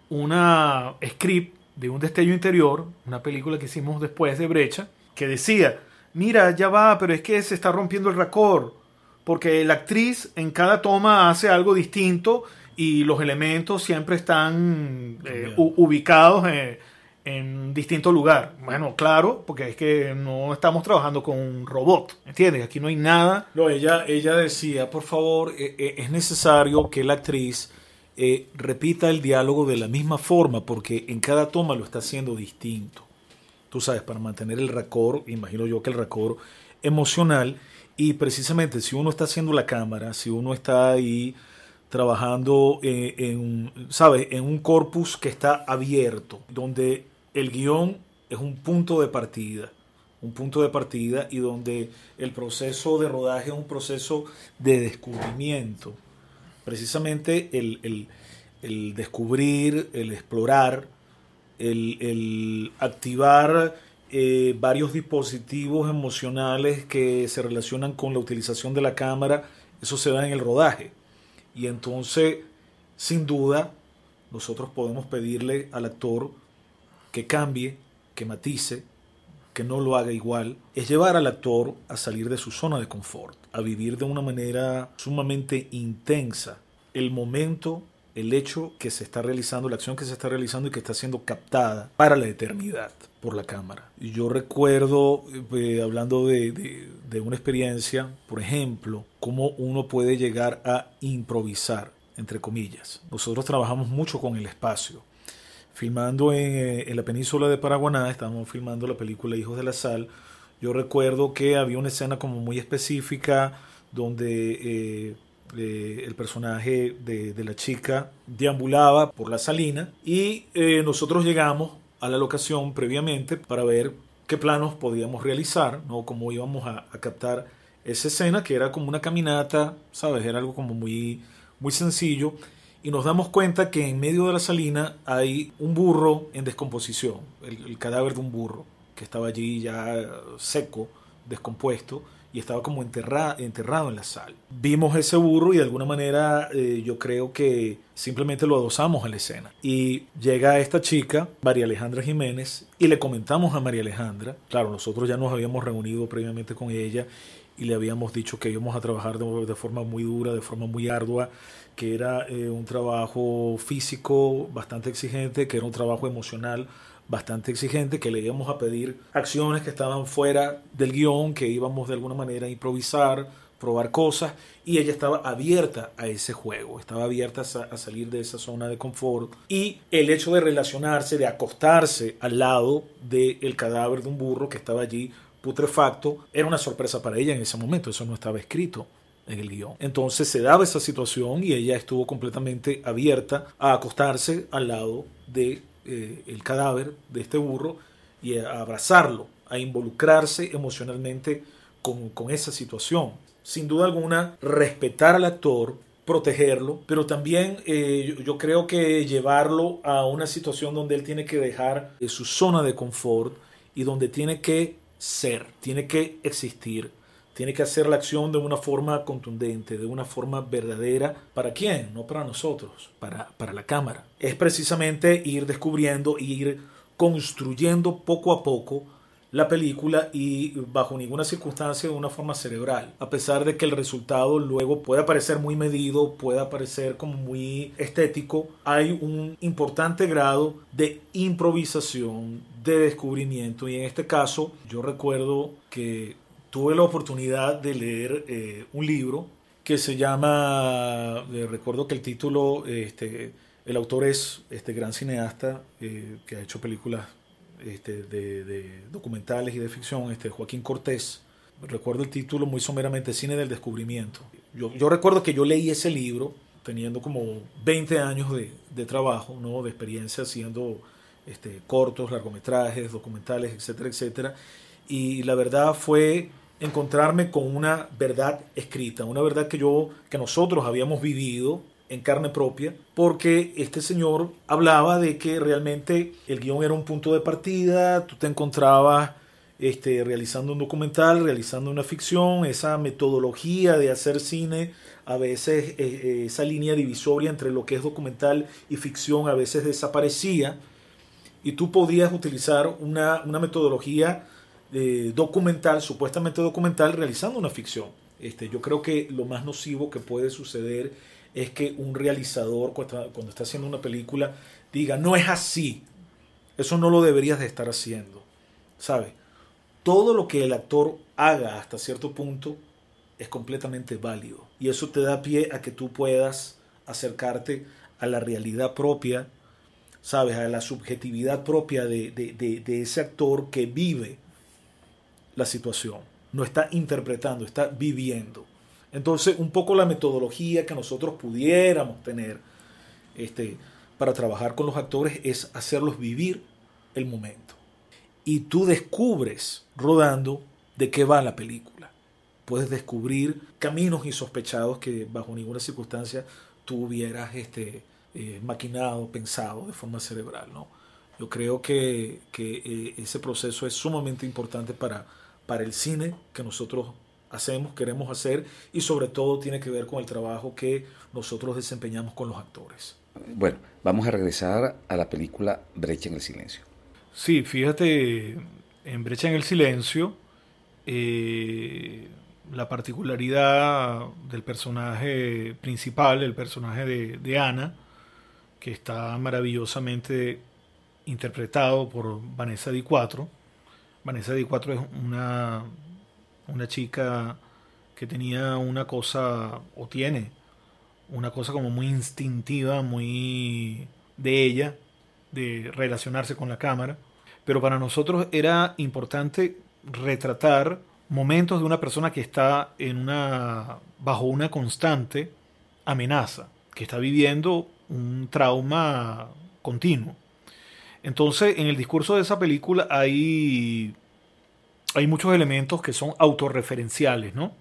una script de un destello interior, una película que hicimos después de Brecha, que decía, mira, ya va, pero es que se está rompiendo el racor, porque la actriz en cada toma hace algo distinto y los elementos siempre están eh, ubicados en, distinto lugar. Bueno, claro, porque es que no estamos trabajando con un robot, ¿entiendes? Aquí no hay nada. No, ella, ella decía, por favor, eh, eh, es necesario que la actriz repita el diálogo de la misma forma, porque en cada toma lo está haciendo distinto tú sabes, para mantener el racor, imagino yo que el racor emocional, y precisamente si uno está haciendo la cámara, si uno está ahí trabajando en, en, ¿sabes? en un corpus que está abierto, donde el guion es un punto de partida, un punto de partida y donde el proceso de rodaje es un proceso de descubrimiento. Precisamente el, el, el descubrir, el explorar, el, activar eh, varios dispositivos emocionales que se relacionan con la utilización de la cámara, eso se da en el rodaje. Y entonces, sin duda, nosotros podemos pedirle al actor que cambie, que matice, que no lo haga igual, es llevar al actor a salir de su zona de confort, a vivir de una manera sumamente intensa el momento el hecho que se está realizando, la acción que se está realizando y que está siendo captada para la eternidad por la cámara. Yo recuerdo, eh, hablando de, una experiencia, por ejemplo, cómo uno puede llegar a improvisar, entre comillas. Nosotros trabajamos mucho con el espacio. Filmando en, eh, en la península de Paraguaná, estábamos filmando la película Hijos de la Sal. Yo recuerdo que había una escena como muy específica donde eh, el personaje de, la chica deambulaba por la salina y eh, nosotros llegamos a la locación previamente para ver qué planos podíamos realizar, ¿no? cómo íbamos a, captar esa escena que era como una caminata, ¿sabes? Era algo como muy, muy sencillo y nos damos cuenta que en medio de la salina hay un burro en descomposición, el cadáver de un burro que estaba allí ya seco, descompuesto y estaba como enterrado en la sal. Vimos ese burro y de alguna manera eh, yo creo que simplemente lo adosamos a la escena. Y llega esta chica, María Alejandra Jiménez, y le comentamos a María Alejandra, claro, nosotros ya nos habíamos reunido previamente con ella y le habíamos dicho que íbamos a trabajar de, forma muy dura, de forma muy ardua, que era eh, un trabajo físico bastante exigente, que era un trabajo emocional bastante exigente, que le íbamos a pedir acciones que estaban fuera del guion, que íbamos de alguna manera a improvisar, probar cosas, y ella estaba abierta a ese juego, estaba abierta a, salir de esa zona de confort. Y el hecho de relacionarse, de acostarse al lado del cadáver de un burro que estaba allí putrefacto, era una sorpresa para ella en ese momento, eso no estaba escrito en el guion. Entonces se daba esa situación y ella estuvo completamente abierta a acostarse al lado de eh, el cadáver de este burro y a abrazarlo, a involucrarse emocionalmente con, con esa situación. Sin duda alguna, respetar al actor, protegerlo, pero también eh, yo, creo que llevarlo a una situación donde él tiene que dejar eh, su zona de confort y donde tiene que ser, tiene que existir, tiene que hacer la acción de una forma contundente, de una forma verdadera. ¿Para quién? No para nosotros, para, para la cámara. Es precisamente ir descubriendo, ir construyendo poco a poco la película y bajo ninguna circunstancia de una forma cerebral, a pesar de que el resultado luego pueda parecer muy medido, pueda parecer como muy estético, hay un importante grado de improvisación, de descubrimiento y en este caso yo recuerdo que tuve la oportunidad de leer eh, un libro que se llama, eh, recuerdo que el título, este, el autor es este gran cineasta eh, que ha hecho películas este, de, documentales y de ficción, este, Joaquín Cortés. Recuerdo el título muy someramente, Cine del Descubrimiento. Yo, yo recuerdo que yo leí ese libro teniendo como 20 años de, de trabajo, ¿no? de experiencia haciendo este, cortos, largometrajes, documentales, etcétera, etcétera. Y la verdad fue encontrarme con una verdad escrita, una verdad que yo, que nosotros habíamos vivido en carne propia, porque este señor hablaba de que realmente el guion era un punto de partida, tú te encontrabas este, realizando un documental, realizando una ficción, esa metodología de hacer cine, a veces eh, eh, esa línea divisoria entre lo que es documental y ficción a veces desaparecía, y tú podías utilizar una, una metodología eh, documental, supuestamente documental, realizando una ficción. Este, yo creo que lo más nocivo que puede suceder es que un realizador cuando está haciendo una película diga, no es así, eso no lo deberías de estar haciendo, ¿sabes? Todo lo que el actor haga hasta cierto punto es completamente válido y eso te da pie a que tú puedas acercarte a la realidad propia, ¿sabes? A la subjetividad propia de, de ese actor que vive la situación, no está interpretando, está viviendo. Entonces, un poco la metodología que nosotros pudiéramos tener este, para trabajar con los actores es hacerlos vivir el momento. Y tú descubres rodando de qué va la película. Puedes descubrir caminos insospechados que bajo ninguna circunstancia tú hubieras este, eh, maquinado, pensado de forma cerebral. ¿no? Yo creo que, eh, ese proceso es sumamente importante para, para el cine que nosotros hacemos, queremos hacer y sobre todo tiene que ver con el trabajo que nosotros desempeñamos con los actores. Bueno, vamos a regresar a la película Brecha en el Silencio. Sí, fíjate, en Brecha en el Silencio, eh, la particularidad del personaje principal, el personaje de, de Ana, que está maravillosamente interpretado por Vanessa Di Quattro. Vanessa Di Quattro es una una chica que tenía una cosa, o tiene, una cosa como muy instintiva, muy de ella, de relacionarse con la cámara. Pero para nosotros era importante retratar momentos de una persona que está en una, bajo una constante amenaza, que está viviendo un trauma continuo. Entonces, en el discurso de esa película hay hay muchos elementos que son autorreferenciales, ¿no?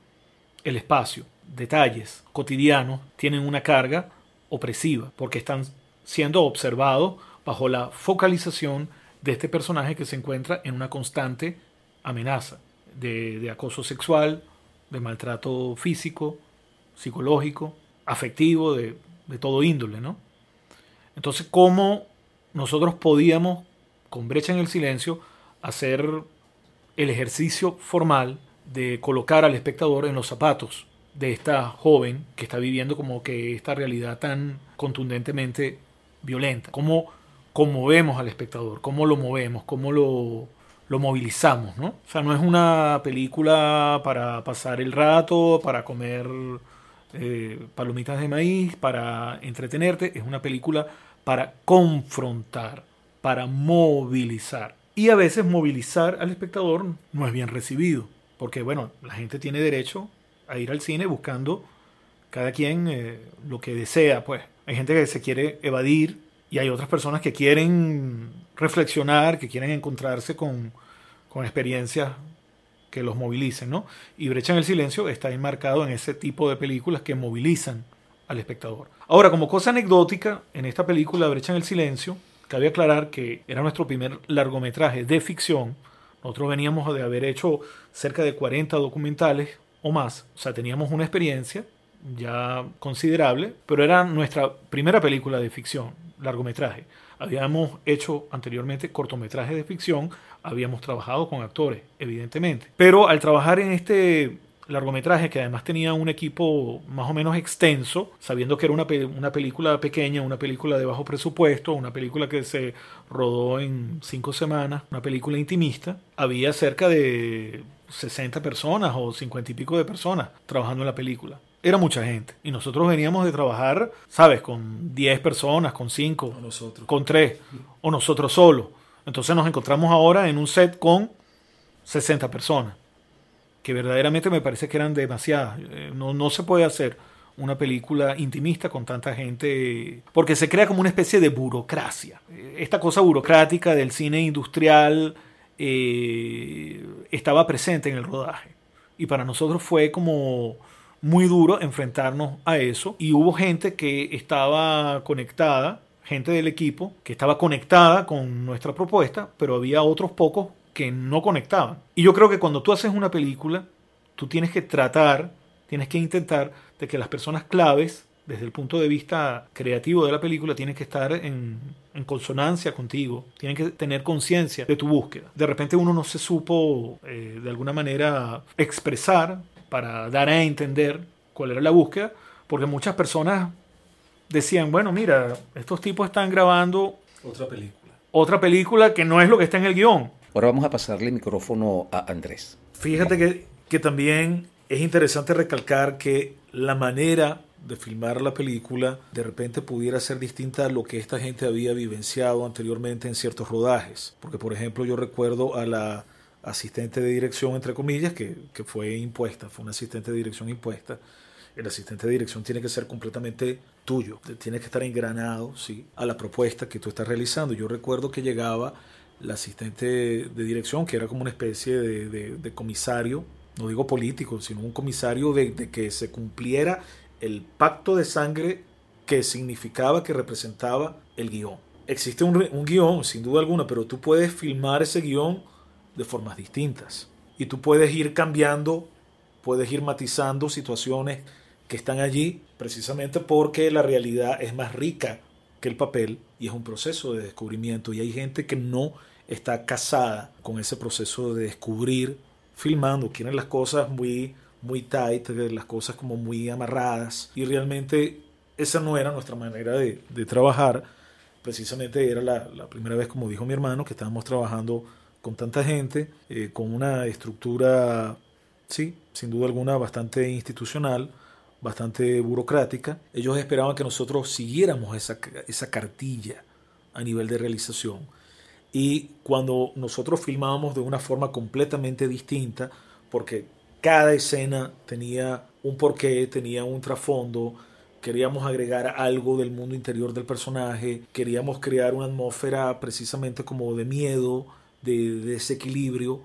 El espacio, detalles cotidianos tienen una carga opresiva porque están siendo observados bajo la focalización de este personaje que se encuentra en una constante amenaza de, acoso sexual, de maltrato físico, psicológico, afectivo, de, de todo índole, ¿no? Entonces, ¿cómo nosotros podíamos, con brecha en el silencio, hacer el ejercicio formal de colocar al espectador en los zapatos de esta joven que está viviendo como que esta realidad tan contundentemente violenta. ¿Cómo conmovemos al espectador, cómo lo movemos, cómo lo, lo movilizamos, ¿no? O sea, no es una película para pasar el rato, para comer eh, palomitas de maíz, para entretenerte, es una película para confrontar, para movilizar. Y a veces movilizar al espectador no es bien recibido, porque bueno, la gente tiene derecho a ir al cine buscando cada quien eh, lo que desea, pues. Hay gente que se quiere evadir y hay otras personas que quieren reflexionar, que quieren encontrarse con, con experiencias que los movilicen, ¿no? Y Brecha en el Silencio está enmarcado en ese tipo de películas que movilizan al espectador. Ahora, como cosa anecdótica, en esta película Brecha en el Silencio, cabe aclarar que era nuestro primer largometraje de ficción. Nosotros veníamos de haber hecho cerca de 40 documentales o más, o sea, teníamos una experiencia ya considerable, pero era nuestra primera película de ficción, largometraje. Habíamos hecho anteriormente cortometrajes de ficción, habíamos trabajado con actores, evidentemente. Pero al trabajar en este largometraje, que además tenía un equipo más o menos extenso, sabiendo que era una, una película pequeña, una película de bajo presupuesto, una película que se rodó en cinco semanas, una película intimista, había cerca de 60 personas o 50 y pico de personas trabajando en la película era mucha gente. Y nosotros veníamos de trabajar, ¿sabes? Con 10 personas, con 5, con 3, o nosotros solos. Entonces nos encontramos ahora en un set con 60 personas, que verdaderamente me parece que eran demasiadas. Eh, no, no se puede hacer una película intimista con tanta gente, porque se crea como una especie de burocracia. Esta cosa burocrática del cine industrial eh, estaba presente en el rodaje. Y para nosotros fue como muy duro enfrentarnos a eso y hubo gente que estaba conectada, gente del equipo que estaba conectada con nuestra propuesta, pero había otros pocos que no conectaban. Y yo creo que cuando tú haces una película, tú tienes que tratar, tienes que intentar de que las personas claves, desde el punto de vista creativo de la película, tienen que estar en, consonancia contigo, tienen que tener conciencia de tu búsqueda. De repente uno no se supo eh, de alguna manera expresar para dar a entender cuál era la búsqueda, porque muchas personas decían, bueno, mira, estos tipos están grabando otra película. Otra película que no es lo que está en el guion. Ahora vamos a pasarle el micrófono a Andrés. Fíjate que, que también es interesante recalcar que la manera de filmar la película de repente pudiera ser distinta a lo que esta gente había vivenciado anteriormente en ciertos rodajes. Porque, por ejemplo, yo recuerdo a la asistente de dirección, entre comillas, que, fue impuesta, fue una asistente de dirección impuesta. El asistente de dirección tiene que ser completamente tuyo, tiene que estar engranado ¿sí? a la propuesta que tú estás realizando. Yo recuerdo que llegaba la asistente de dirección, que era como una especie de, comisario, no digo político, sino un comisario de, que se cumpliera el pacto de sangre que significaba, que representaba el guion. Existe un, un guion, sin duda alguna, pero tú puedes filmar ese guion de formas distintas. Y tú puedes ir cambiando, puedes ir matizando situaciones que están allí precisamente porque la realidad es más rica que el papel y es un proceso de descubrimiento. Y hay gente que no está casada con ese proceso de descubrir filmando, quieren las cosas muy, muy tight, las cosas como muy amarradas. Y realmente esa no era nuestra manera de, trabajar. Precisamente era la, la primera vez, como dijo mi hermano, que estábamos trabajando con tanta gente, eh, con una estructura, sí, sin duda alguna, bastante institucional, bastante burocrática. Ellos esperaban que nosotros siguiéramos esa, esa cartilla a nivel de realización. Y cuando nosotros filmábamos de una forma completamente distinta, porque cada escena tenía un porqué, tenía un trasfondo, queríamos agregar algo del mundo interior del personaje, queríamos crear una atmósfera precisamente como de miedo, de, desequilibrio.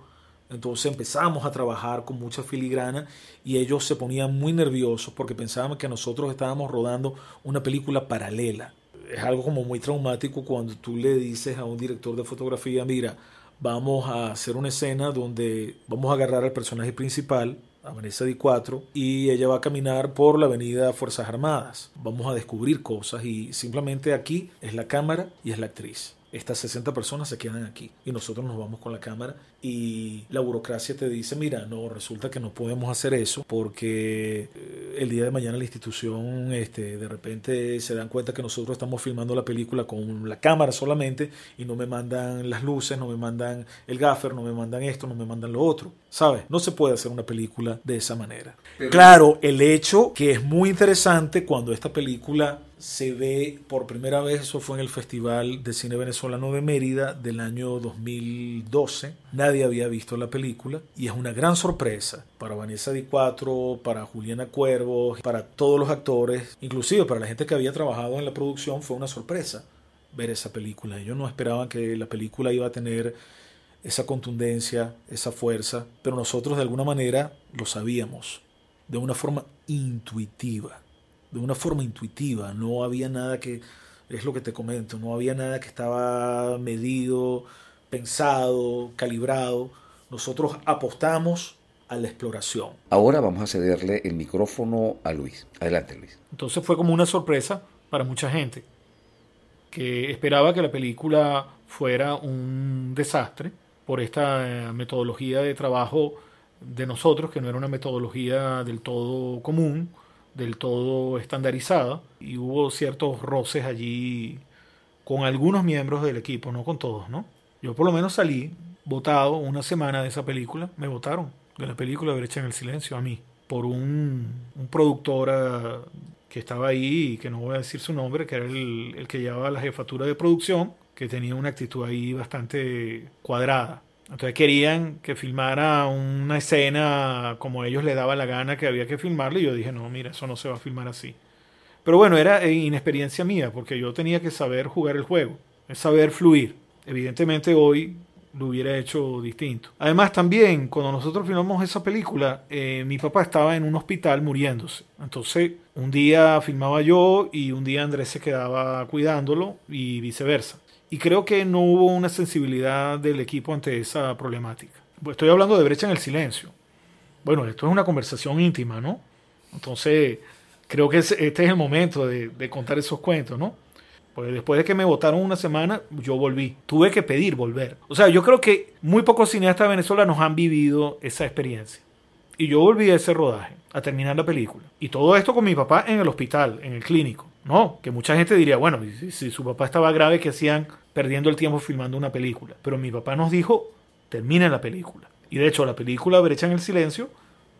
Entonces empezamos a trabajar con mucha filigrana y ellos se ponían muy nerviosos porque pensaban que nosotros estábamos rodando una película paralela. Es algo como muy traumático cuando tú le dices a un director de fotografía, mira, vamos a hacer una escena donde vamos a agarrar al personaje principal, a Vanessa Di 4 y ella va a caminar por la avenida Fuerzas Armadas. Vamos a descubrir cosas y simplemente aquí es la cámara y es la actriz estas 60 personas se quedan aquí y nosotros nos vamos con la cámara y la burocracia te dice, mira, no, resulta que no podemos hacer eso porque eh, el día de mañana la institución este, de repente se dan cuenta que nosotros estamos filmando la película con la cámara solamente y no me mandan las luces, no me mandan el gaffer, no me mandan esto, no me mandan lo otro. ¿Sabes? No se puede hacer una película de esa manera. Claro, el hecho que es muy interesante cuando esta película se ve por primera vez, eso fue en el Festival de Cine Venezolano de Mérida del año 2012. Nadie había visto la película y es una gran sorpresa para Vanessa Di Quattro, para Juliana Cuervo, para todos los actores, inclusive para la gente que había trabajado en la producción, fue una sorpresa ver esa película. Ellos no esperaban que la película iba a tener esa contundencia, esa fuerza, pero nosotros de alguna manera lo sabíamos, de una forma intuitiva de una forma intuitiva, no había nada que, es lo que te comento, no había nada que estaba medido, pensado, calibrado. Nosotros apostamos a la exploración. Ahora vamos a cederle el micrófono a Luis. Adelante, Luis. Entonces fue como una sorpresa para mucha gente que esperaba que la película fuera un desastre por esta eh, metodología de trabajo de nosotros, que no era una metodología del todo común, del todo estandarizada y hubo ciertos roces allí con algunos miembros del equipo, no con todos, ¿no? Yo por lo menos salí votado una semana de esa película, me votaron de la película Brecha en el Silencio a mí, por un, un productor que estaba ahí que no voy a decir su nombre, que era el, el que llevaba la jefatura de producción, que tenía una actitud ahí bastante cuadrada. Entonces querían que filmara una escena como ellos le daban la gana que había que filmarle y yo dije, no, mira, eso no se va a filmar así. Pero bueno, era inexperiencia mía porque yo tenía que saber jugar el juego, saber fluir. Evidentemente hoy lo hubiera hecho distinto. Además también cuando nosotros filmamos esa película, eh, mi papá estaba en un hospital muriéndose. Entonces un día filmaba yo y un día Andrés se quedaba cuidándolo y viceversa. Y creo que no hubo una sensibilidad del equipo ante esa problemática. Estoy hablando de brecha en el silencio. Bueno, esto es una conversación íntima, ¿no? Entonces, creo que este es el momento de, contar esos cuentos, ¿no? Pues después de que me votaron una semana, yo volví. Tuve que pedir volver. O sea, yo creo que muy pocos cineastas de Venezuela nos han vivido esa experiencia. Y yo volví a ese rodaje, a terminar la película. Y todo esto con mi papá en el hospital, en el clínico. No, que mucha gente diría, bueno, si, su papá estaba grave, ¿qué hacían perdiendo el tiempo filmando una película. Pero mi papá nos dijo, termina la película. Y de hecho la película Brecha en el Silencio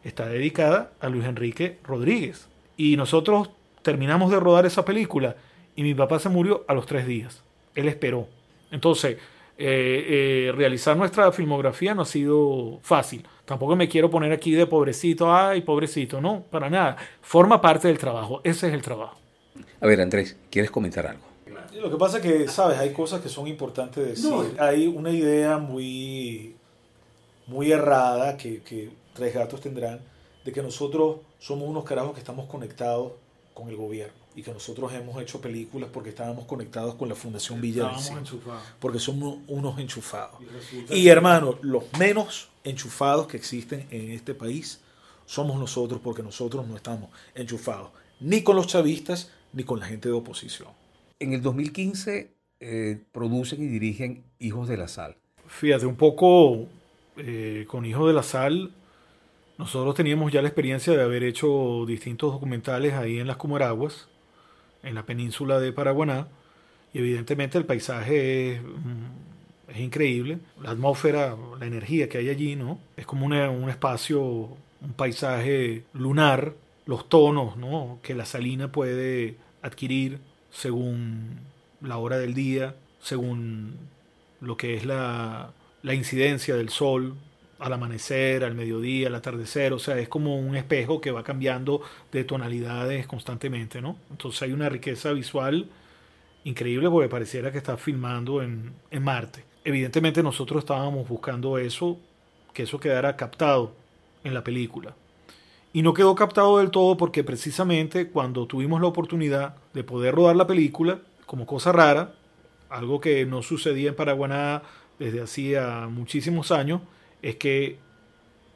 está dedicada a Luis Enrique Rodríguez. Y nosotros terminamos de rodar esa película y mi papá se murió a los tres días. Él esperó. Entonces, eh, eh, realizar nuestra filmografía no ha sido fácil. Tampoco me quiero poner aquí de pobrecito, ay, pobrecito, no, para nada. Forma parte del trabajo, ese es el trabajo. A ver, Andrés, ¿quieres comentar algo? Lo que pasa es que, ¿sabes? Hay cosas que son importantes decir. Hay una idea muy, muy errada que, que Tres Gatos tendrán de que nosotros somos unos carajos que estamos conectados con el gobierno y que nosotros hemos hecho películas porque estábamos conectados con la Fundación Villa porque somos unos enchufados. Y hermano, los menos enchufados que existen en este país somos nosotros porque nosotros no estamos enchufados ni con los chavistas ni con la gente de oposición. En el 2015 eh, producen y dirigen Hijos de la Sal. Fíjate, un poco eh, con Hijos de la Sal, nosotros teníamos ya la experiencia de haber hecho distintos documentales ahí en las Comaraguas, en la península de Paraguaná, y evidentemente el paisaje es, mm, increíble, la atmósfera, la energía que hay allí, ¿no? Es como un espacio, un paisaje lunar, los tonos, ¿no? Que la salina puede adquirir según la hora del día, según lo que es la, la incidencia del sol al amanecer, al mediodía, al atardecer, o sea, es como un espejo que va cambiando de tonalidades constantemente, ¿no? Entonces hay una riqueza visual increíble porque pareciera que está filmando en, en Marte. Evidentemente nosotros estábamos buscando eso, que eso quedara captado en la película. Y no quedó captado del todo porque precisamente cuando tuvimos la oportunidad de poder rodar la película, como cosa rara, algo que no sucedía en Paraguaná desde hacía muchísimos años, es que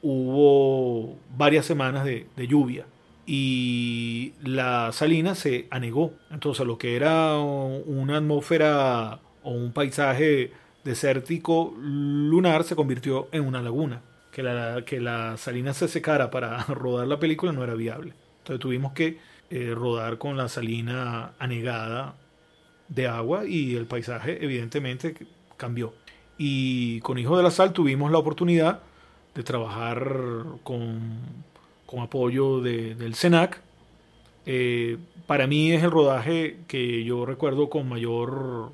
hubo varias semanas de, lluvia y la salina se anegó. Entonces lo que era una atmósfera o un paisaje desértico lunar se convirtió en una laguna que la, que la salina se secara para rodar la película no era viable. Entonces tuvimos que eh, rodar con la salina anegada de agua y el paisaje evidentemente cambió. Y con Hijo de la Sal tuvimos la oportunidad de trabajar con, con apoyo de, del SENAC. Eh, para mí es el rodaje que yo recuerdo con mayor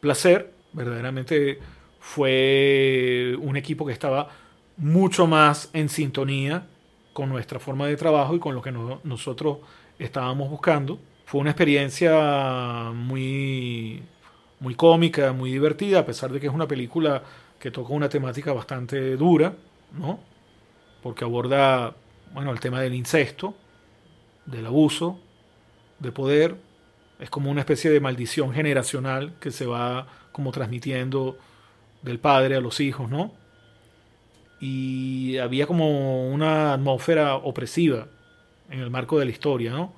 placer. Verdaderamente fue un equipo que estaba mucho más en sintonía con nuestra forma de trabajo y con lo que nosotros estábamos buscando. Fue una experiencia muy, muy cómica, muy divertida, a pesar de que es una película que toca una temática bastante dura, ¿no? Porque aborda, bueno, el tema del incesto, del abuso, de poder. Es como una especie de maldición generacional que se va como transmitiendo del padre a los hijos, ¿no? Y había como una atmósfera opresiva en el marco de la historia, ¿no?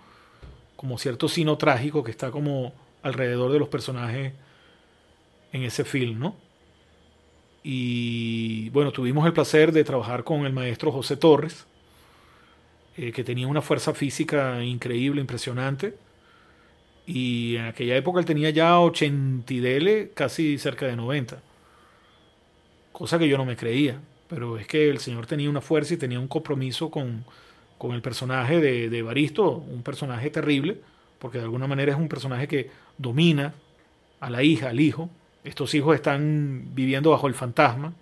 Como cierto sino trágico que está como alrededor de los personajes en ese film, ¿no? Y bueno, tuvimos el placer de trabajar con el maestro José Torres, eh, que tenía una fuerza física increíble, impresionante. Y en aquella época él tenía ya 80 DL, casi cerca de 90. Cosa que yo no me creía. Pero es que el señor tenía una fuerza y tenía un compromiso con, con el personaje de, de Baristo, un personaje terrible, porque de alguna manera es un personaje que domina a la hija, al hijo, estos hijos están viviendo bajo el fantasma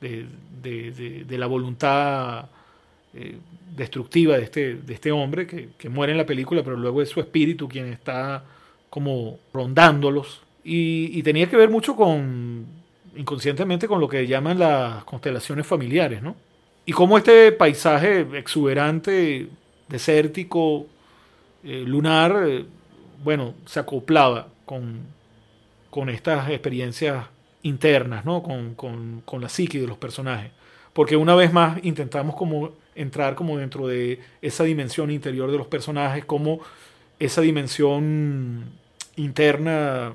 de, la voluntad eh, destructiva de este, de este hombre que, muere en la película, pero luego es su espíritu quien está como rondándolos. Y, tenía que ver mucho con, inconscientemente, con lo que llaman las constelaciones familiares, ¿no? Y cómo este paisaje exuberante, desértico, eh, lunar, eh, bueno, se acoplaba con, con estas experiencias internas, ¿no? Con, con, con, la psique de los personajes. Porque una vez más intentamos como entrar como dentro de esa dimensión interior de los personajes, como esa dimensión interna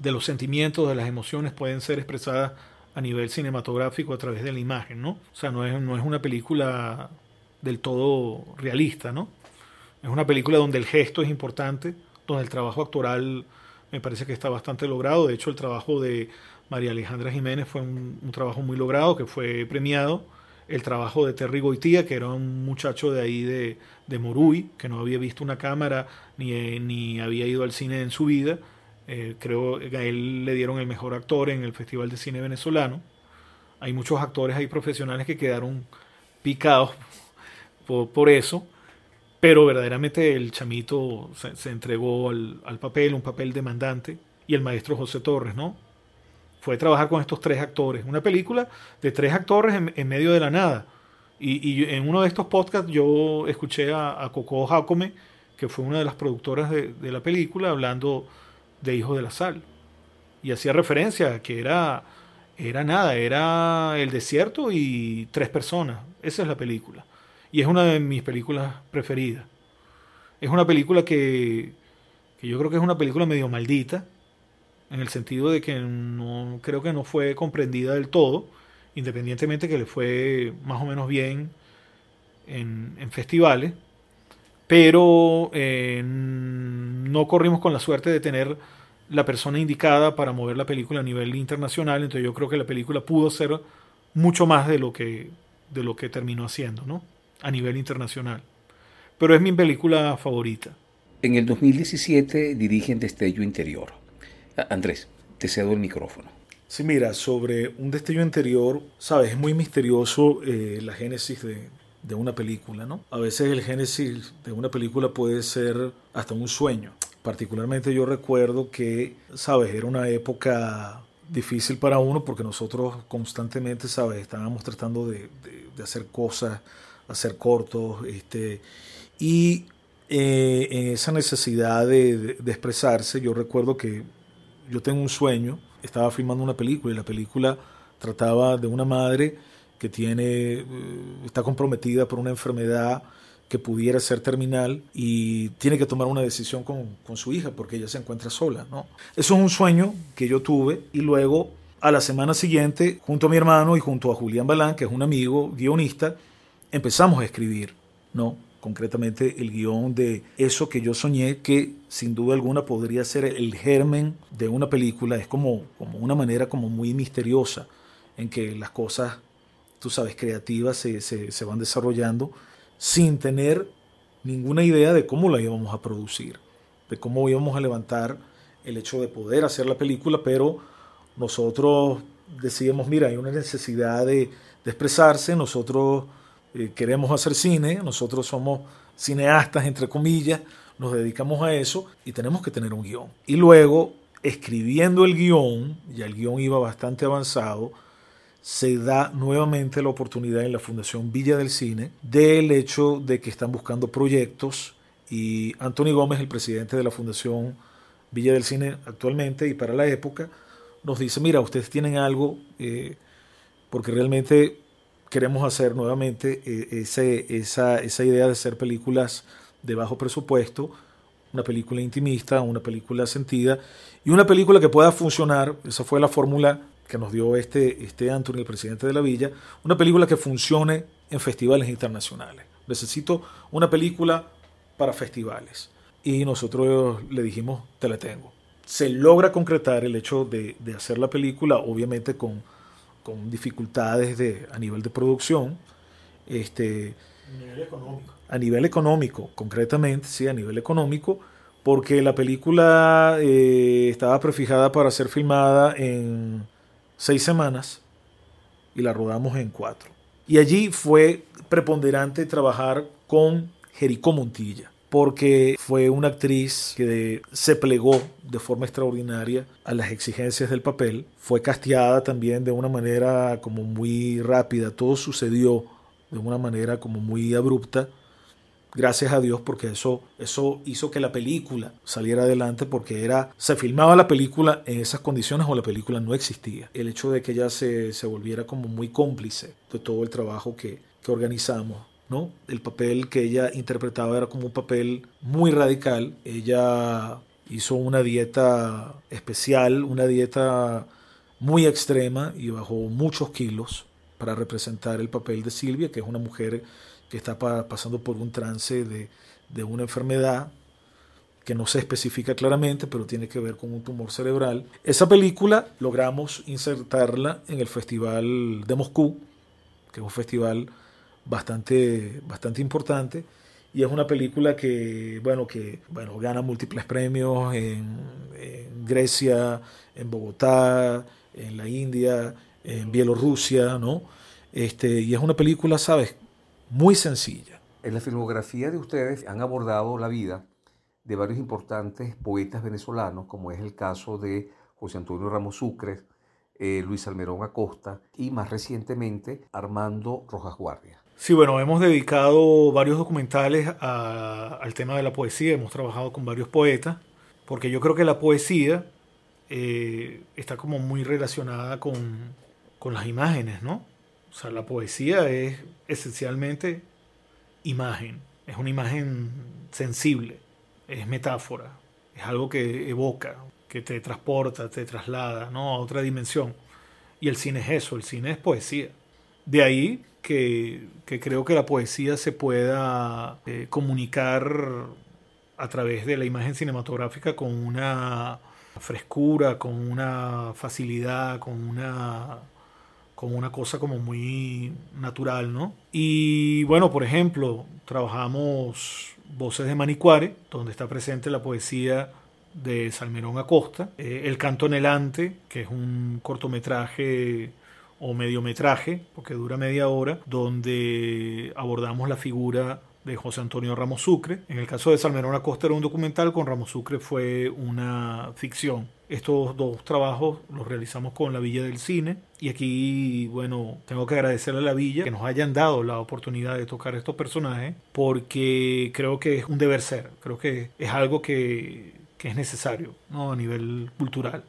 de los sentimientos, de las emociones pueden ser expresadas a nivel cinematográfico a través de la imagen, ¿no? O sea, no es, no es una película del todo realista, ¿no? Es una película donde el gesto es importante, donde el trabajo actoral me parece que está bastante logrado. De hecho, el trabajo de María Alejandra Jiménez fue un, trabajo muy logrado, que fue premiado. El trabajo de Terry Goitía, que era un muchacho de ahí de, de Moruy, que no había visto una cámara ni, ni había ido al cine en su vida. Eh, creo que a él le dieron el mejor actor en el Festival de Cine Venezolano. Hay muchos actores ahí profesionales que quedaron picados por, eso. Pero verdaderamente el chamito se, entregó al, papel, un papel demandante, y el maestro José Torres, ¿no? Fue trabajar con estos tres actores. Una película de tres actores en, medio de la nada. Y, en uno de estos podcasts yo escuché a, Coco Jacome, que fue una de las productoras de, de, la película, hablando de Hijos de la Sal. Y hacía referencia a que era, era nada, era el desierto y tres personas. Esa es la película. Y es una de mis películas preferidas. Es una película que, que yo creo que es una película medio maldita, en el sentido de que no creo que no fue comprendida del todo, independientemente que le fue más o menos bien en, en festivales, pero eh, no corrimos con la suerte de tener la persona indicada para mover la película a nivel internacional, entonces yo creo que la película pudo ser mucho más de lo que, de lo que terminó haciendo, ¿no? a nivel internacional. Pero es mi película favorita. En el 2017 dirigen Destello Interior. Andrés, te cedo el micrófono. Sí, mira, sobre un destello interior, sabes, es muy misterioso eh, la génesis de, de, una película, ¿no? A veces el génesis de una película puede ser hasta un sueño. Particularmente yo recuerdo que, sabes, era una época difícil para uno porque nosotros constantemente, sabes, estábamos tratando de, de, de hacer cosas hacer cortos, este, y eh, en esa necesidad de, expresarse, yo recuerdo que yo tengo un sueño, estaba filmando una película y la película trataba de una madre que tiene, eh, está comprometida por una enfermedad que pudiera ser terminal y tiene que tomar una decisión con, con, su hija porque ella se encuentra sola. ¿no? Eso es un sueño que yo tuve y luego a la semana siguiente, junto a mi hermano y junto a Julián Balán, que es un amigo guionista, empezamos a escribir, ¿no? concretamente el guion de eso que yo soñé, que sin duda alguna podría ser el germen de una película. Es como, como una manera como muy misteriosa en que las cosas, tú sabes, creativas se, se, se van desarrollando sin tener ninguna idea de cómo la íbamos a producir, de cómo íbamos a levantar el hecho de poder hacer la película, pero nosotros decíamos, mira, hay una necesidad de, expresarse, nosotros eh, queremos hacer cine, nosotros somos cineastas, entre comillas, nos dedicamos a eso y tenemos que tener un guion. Y luego, escribiendo el guion, ya el guion iba bastante avanzado, se da nuevamente la oportunidad en la Fundación Villa del Cine del hecho de que están buscando proyectos y Anthony Gómez, el presidente de la Fundación Villa del Cine actualmente y para la época, nos dice, mira, ustedes tienen algo, eh, porque realmente queremos hacer nuevamente eh, ese, esa, esa idea de hacer películas de bajo presupuesto, una película intimista, una película sentida y una película que pueda funcionar, esa fue la fórmula que nos dio este, este Anthony, el presidente de la villa, una película que funcione en festivales internacionales. Necesito una película para festivales. Y nosotros le dijimos, te la tengo. Se logra concretar el hecho de, de hacer la película, obviamente con, con dificultades de, a nivel de producción. Este, A nivel económico. a nivel económico, concretamente, sí, a nivel económico, porque la película eh, estaba prefijada para ser filmada en seis semanas y la rodamos en cuatro. Y allí fue preponderante trabajar con Jericó Montilla, porque fue una actriz que se plegó de forma extraordinaria a las exigencias del papel, fue casteada también de una manera como muy rápida, todo sucedió de una manera como muy abrupta, gracias a Dios porque eso, eso hizo que la película saliera adelante porque era, se filmaba la película en esas condiciones o la película no existía. El hecho de que ella se, se volviera como muy cómplice de todo el trabajo que, que organizamos. ¿no? El papel que ella interpretaba era como un papel muy radical. Ella hizo una dieta especial, una dieta muy extrema y bajó muchos kilos para representar el papel de Silvia, que es una mujer que está pa pasando por un trance de, de, una enfermedad que no se especifica claramente, pero tiene que ver con un tumor cerebral. Esa película logramos insertarla en el Festival de Moscú, que es un festival bastante, bastante importante, y es una película que, bueno, que bueno, gana múltiples premios en, en Grecia, en Bogotá, en la India, en Bielorrusia, ¿no? Este, y es una película, ¿sabes? Muy sencilla. En la filmografía de ustedes han abordado la vida de varios importantes poetas venezolanos, como es el caso de José Antonio Ramos Sucre, eh, Luis Almerón Acosta y más recientemente Armando Rojas Guardia. Sí, bueno, hemos dedicado varios documentales a, al tema de la poesía, hemos trabajado con varios poetas, porque yo creo que la poesía eh, está como muy relacionada con, con las imágenes, ¿no? O sea, la poesía es esencialmente imagen, es una imagen sensible, es metáfora, es algo que evoca, que te transporta, te traslada ¿no? a otra dimensión. Y el cine es eso, el cine es poesía. De ahí que, que creo que la poesía se pueda eh, comunicar a través de la imagen cinematográfica con una frescura, con una facilidad, con una como una cosa como muy natural, ¿no? Y bueno, por ejemplo, trabajamos Voces de Manicuare, donde está presente la poesía de Salmerón Acosta, eh, El Canto Anhelante, que es un cortometraje o mediometraje, porque dura media hora, donde abordamos la figura de José Antonio Ramos Sucre. En el caso de Salmerón Acosta era un documental, con Ramos Sucre fue una ficción. Estos dos trabajos los realizamos con la Villa del Cine y aquí, bueno, tengo que agradecerle a la Villa que nos hayan dado la oportunidad de tocar estos personajes porque creo que es un deber ser, creo que es algo que, es necesario ¿no? a nivel cultural.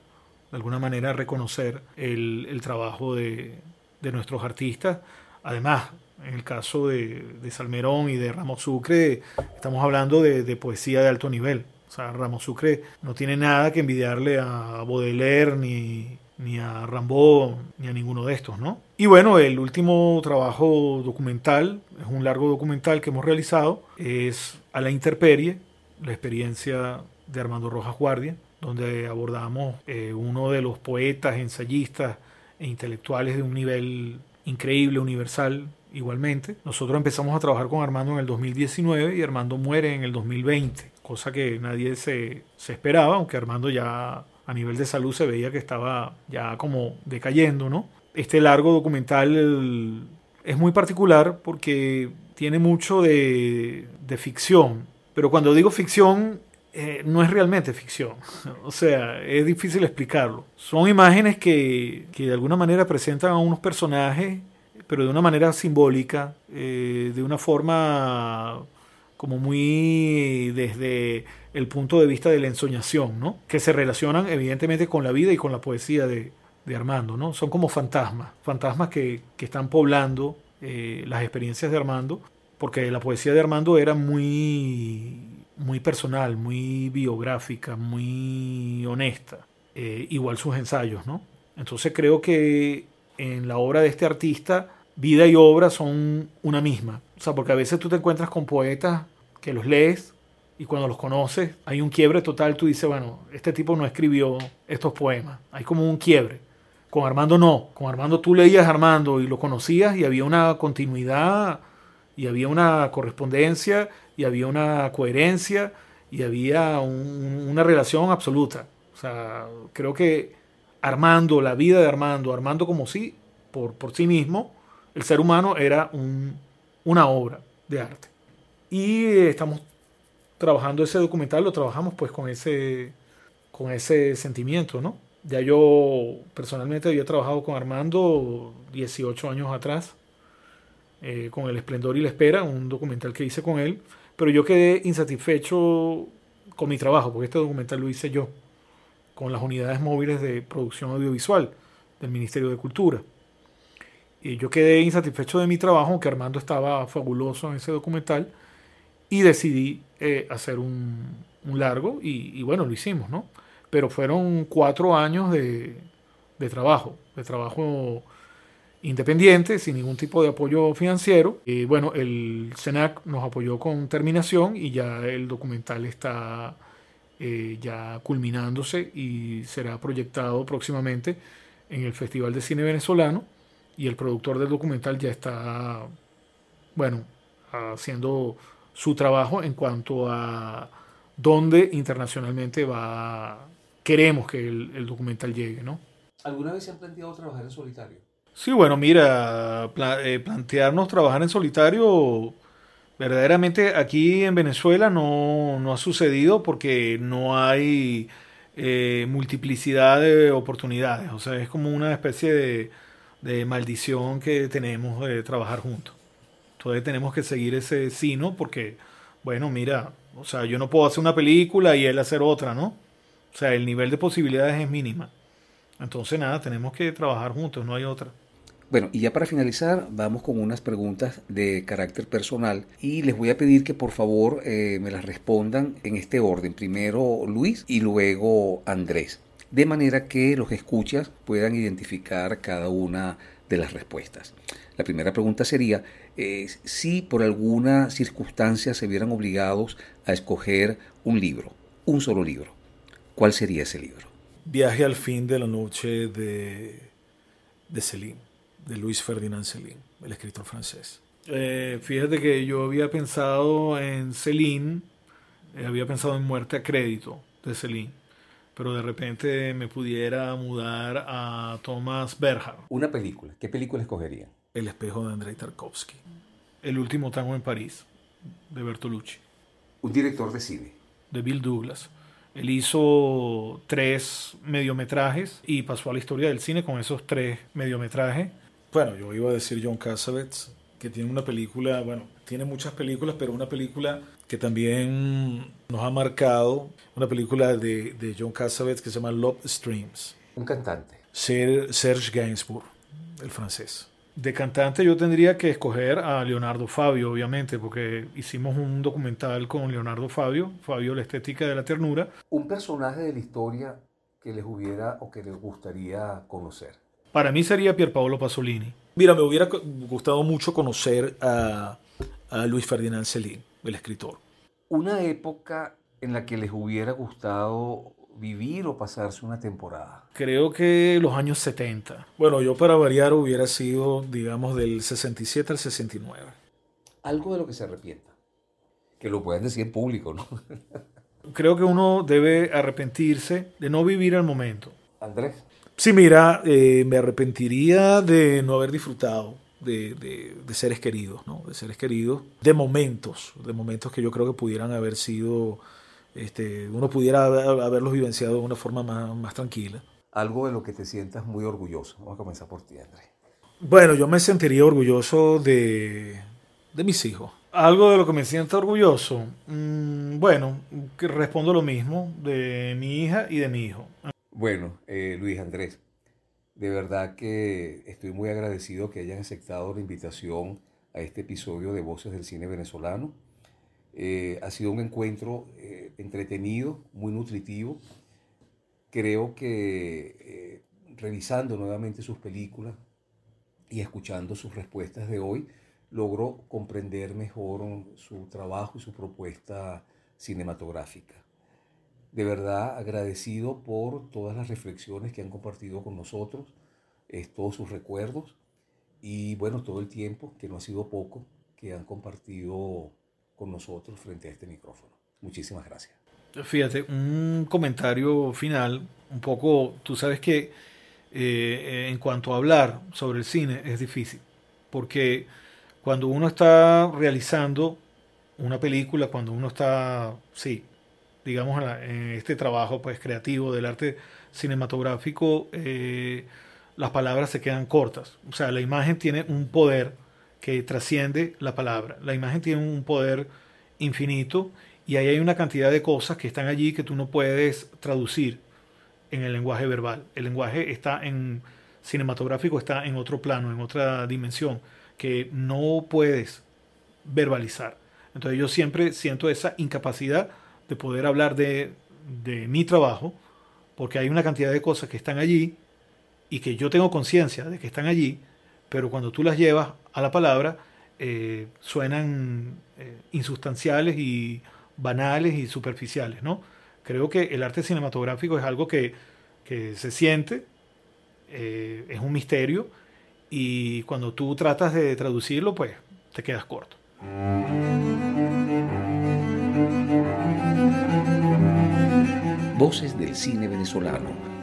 De alguna manera reconocer el, el trabajo de, de nuestros artistas. Además, en el caso de, de, Salmerón y de Ramos Sucre, estamos hablando de, de, poesía de alto nivel. O sea, Ramos Sucre no tiene nada que envidiarle a Baudelaire ni, ni a Rambo, ni a ninguno de estos, ¿no? Y bueno, el último trabajo documental, es un largo documental que hemos realizado, es A la Interperie, la experiencia de Armando Rojas Guardia, donde abordamos eh, uno de los poetas, ensayistas e intelectuales de un nivel increíble, universal, igualmente. Nosotros empezamos a trabajar con Armando en el 2019 y Armando muere en el 2020, cosa que nadie se, esperaba, aunque Armando ya a nivel de salud se veía que estaba ya como decayendo, ¿no? Este largo documental es muy particular porque tiene mucho de, de ficción, pero cuando digo ficción eh, no es realmente ficción. O sea, es difícil explicarlo. Son imágenes que, que, de alguna manera presentan a unos personajes, pero de una manera simbólica, eh, de una forma como muy desde el punto de vista de la ensoñación, ¿no? Que se relacionan evidentemente con la vida y con la poesía de, Armando, ¿no? Son como fantasmas, fantasmas que, que están poblando eh, las experiencias de Armando, porque la poesía de Armando era muy muy personal, muy biográfica, muy honesta. Eh, igual sus ensayos, ¿no? Entonces creo que en la obra de este artista, vida y obra son una misma. O sea, porque a veces tú te encuentras con poetas que los lees y cuando los conoces hay un quiebre total. Tú dices, bueno, este tipo no escribió estos poemas. Hay como un quiebre. Con Armando no. Con Armando tú leías Armando y lo conocías y había una continuidad y había una correspondencia y había una coherencia y había una relación absoluta. O sea, creo que Armando, la vida de Armando, Armando como sí, por, por sí mismo, el ser humano era una obra de arte. Y estamos trabajando ese documental, lo trabajamos pues con ese, con ese sentimiento, ¿no? Ya yo personalmente había trabajado con Armando 18 años atrás, eh, con El Esplendor y la Espera, un documental que hice con él, pero yo quedé insatisfecho con mi trabajo, porque este documental lo hice yo, con las unidades móviles de producción audiovisual del Ministerio de Cultura. Y yo quedé insatisfecho de mi trabajo, aunque Armando estaba fabuloso en ese documental, y decidí eh, hacer un, largo, y, bueno, lo hicimos, ¿no? Pero fueron cuatro años de, trabajo, de trabajo independiente, sin ningún tipo de apoyo financiero. Y bueno, el SENAC nos apoyó con terminación y ya el documental está eh, ya culminándose y será proyectado próximamente en el Festival de Cine Venezolano. Y el productor del documental ya está, bueno, haciendo su trabajo en cuanto a dónde internacionalmente va, queremos que el, el documental llegue, ¿no? ¿Alguna vez se han planteado trabajar en solitario? Sí, bueno, mira, eh, plantearnos trabajar en solitario, verdaderamente aquí en Venezuela no, no ha sucedido porque no hay eh, multiplicidad de oportunidades. O sea, es como una especie de, de maldición que tenemos de trabajar juntos. Entonces tenemos que seguir ese sino porque, bueno, mira, o sea, yo no puedo hacer una película y él hacer otra, ¿no? O sea, el nivel de posibilidades es mínima. Entonces, nada, tenemos que trabajar juntos, no hay otra. Bueno, y ya para finalizar, vamos con unas preguntas de carácter personal y les voy a pedir que por favor eh, me las respondan en este orden. Primero Luis y luego Andrés. De manera que los escuchas puedan identificar cada una de las respuestas. La primera pregunta sería eh, si por alguna circunstancia se vieran obligados a escoger un libro, un solo libro. ¿Cuál sería ese libro? Viaje al fin de la noche de, de Celine de Luis Ferdinand Céline, el escritor francés. Eh, fíjate que yo había pensado en Céline, eh, había pensado en Muerte a Crédito de Céline, pero de repente me pudiera mudar a Thomas Berger. Una película, ¿qué película escogería? El espejo de Andrei Tarkovsky. El último tango en París, de Bertolucci. Un director de cine. De Bill Douglas. Él hizo tres mediometrajes y pasó a la historia del cine con esos tres mediometrajes. Bueno, yo iba a decir John Cassavetes, que tiene una película, bueno, tiene muchas películas, pero una película que también nos ha marcado, una película de, de John Cassavetes que se llama Love Streams. Un cantante. Serge Gainsbourg, el francés. De cantante yo tendría que escoger a Leonardo Fabio, obviamente, porque hicimos un documental con Leonardo Fabio, Fabio la estética de la ternura. Un personaje de la historia que les hubiera o que les gustaría conocer? Para mí sería Pierpaolo Pasolini. Mira, me hubiera gustado mucho conocer a, a Luis Ferdinand Celine, el escritor. Una época en la que les hubiera gustado vivir o pasarse una temporada? Creo que los años 70. Bueno, yo para variar hubiera sido, digamos, del 67 al 69. Algo de lo que se arrepienta. Que lo pueden decir en público, ¿no? Creo que uno debe arrepentirse de no vivir el momento. Andrés. Sí, mira, eh, me arrepentiría de no haber disfrutado de, de, de, seres queridos, ¿no? De seres queridos, de momentos, de momentos que yo creo que pudieran haber sido este, uno pudiera haberlos vivenciado de una forma más, más, tranquila. Algo de lo que te sientas muy orgulloso. Vamos a comenzar por ti, Andrés. Bueno, yo me sentiría orgulloso de, de mis hijos. Algo de lo que me siento orgulloso. Mmm, bueno, que respondo lo mismo de mi hija y de mi hijo. Bueno, eh, Luis Andrés, de verdad que estoy muy agradecido que hayan aceptado la invitación a este episodio de Voces del Cine Venezolano. Eh, ha sido un encuentro eh, entretenido, muy nutritivo. Creo que eh, revisando nuevamente sus películas y escuchando sus respuestas de hoy, logró comprender mejor su trabajo y su propuesta cinematográfica. De verdad agradecido por todas las reflexiones que han compartido con nosotros, todos sus recuerdos y bueno, todo el tiempo, que no ha sido poco, que han compartido con nosotros frente a este micrófono. Muchísimas gracias. Fíjate, un comentario final, un poco, tú sabes que eh, en cuanto a hablar sobre el cine es difícil, porque cuando uno está realizando una película, cuando uno está, sí, digamos, en este trabajo pues, creativo del arte cinematográfico, eh, las palabras se quedan cortas. O sea, la imagen tiene un poder que trasciende la palabra. La imagen tiene un poder infinito y ahí hay una cantidad de cosas que están allí que tú no puedes traducir en el lenguaje verbal. El lenguaje está en cinematográfico, está en otro plano, en otra dimensión, que no puedes verbalizar. Entonces yo siempre siento esa incapacidad de poder hablar de, de mi trabajo, porque hay una cantidad de cosas que están allí y que yo tengo conciencia de que están allí, pero cuando tú las llevas a la palabra, eh, suenan eh, insustanciales y banales y superficiales, ¿no? Creo que el arte cinematográfico es algo que, que se siente, eh, es un misterio, y cuando tú tratas de traducirlo, pues te quedas corto. Voces del cine venezolano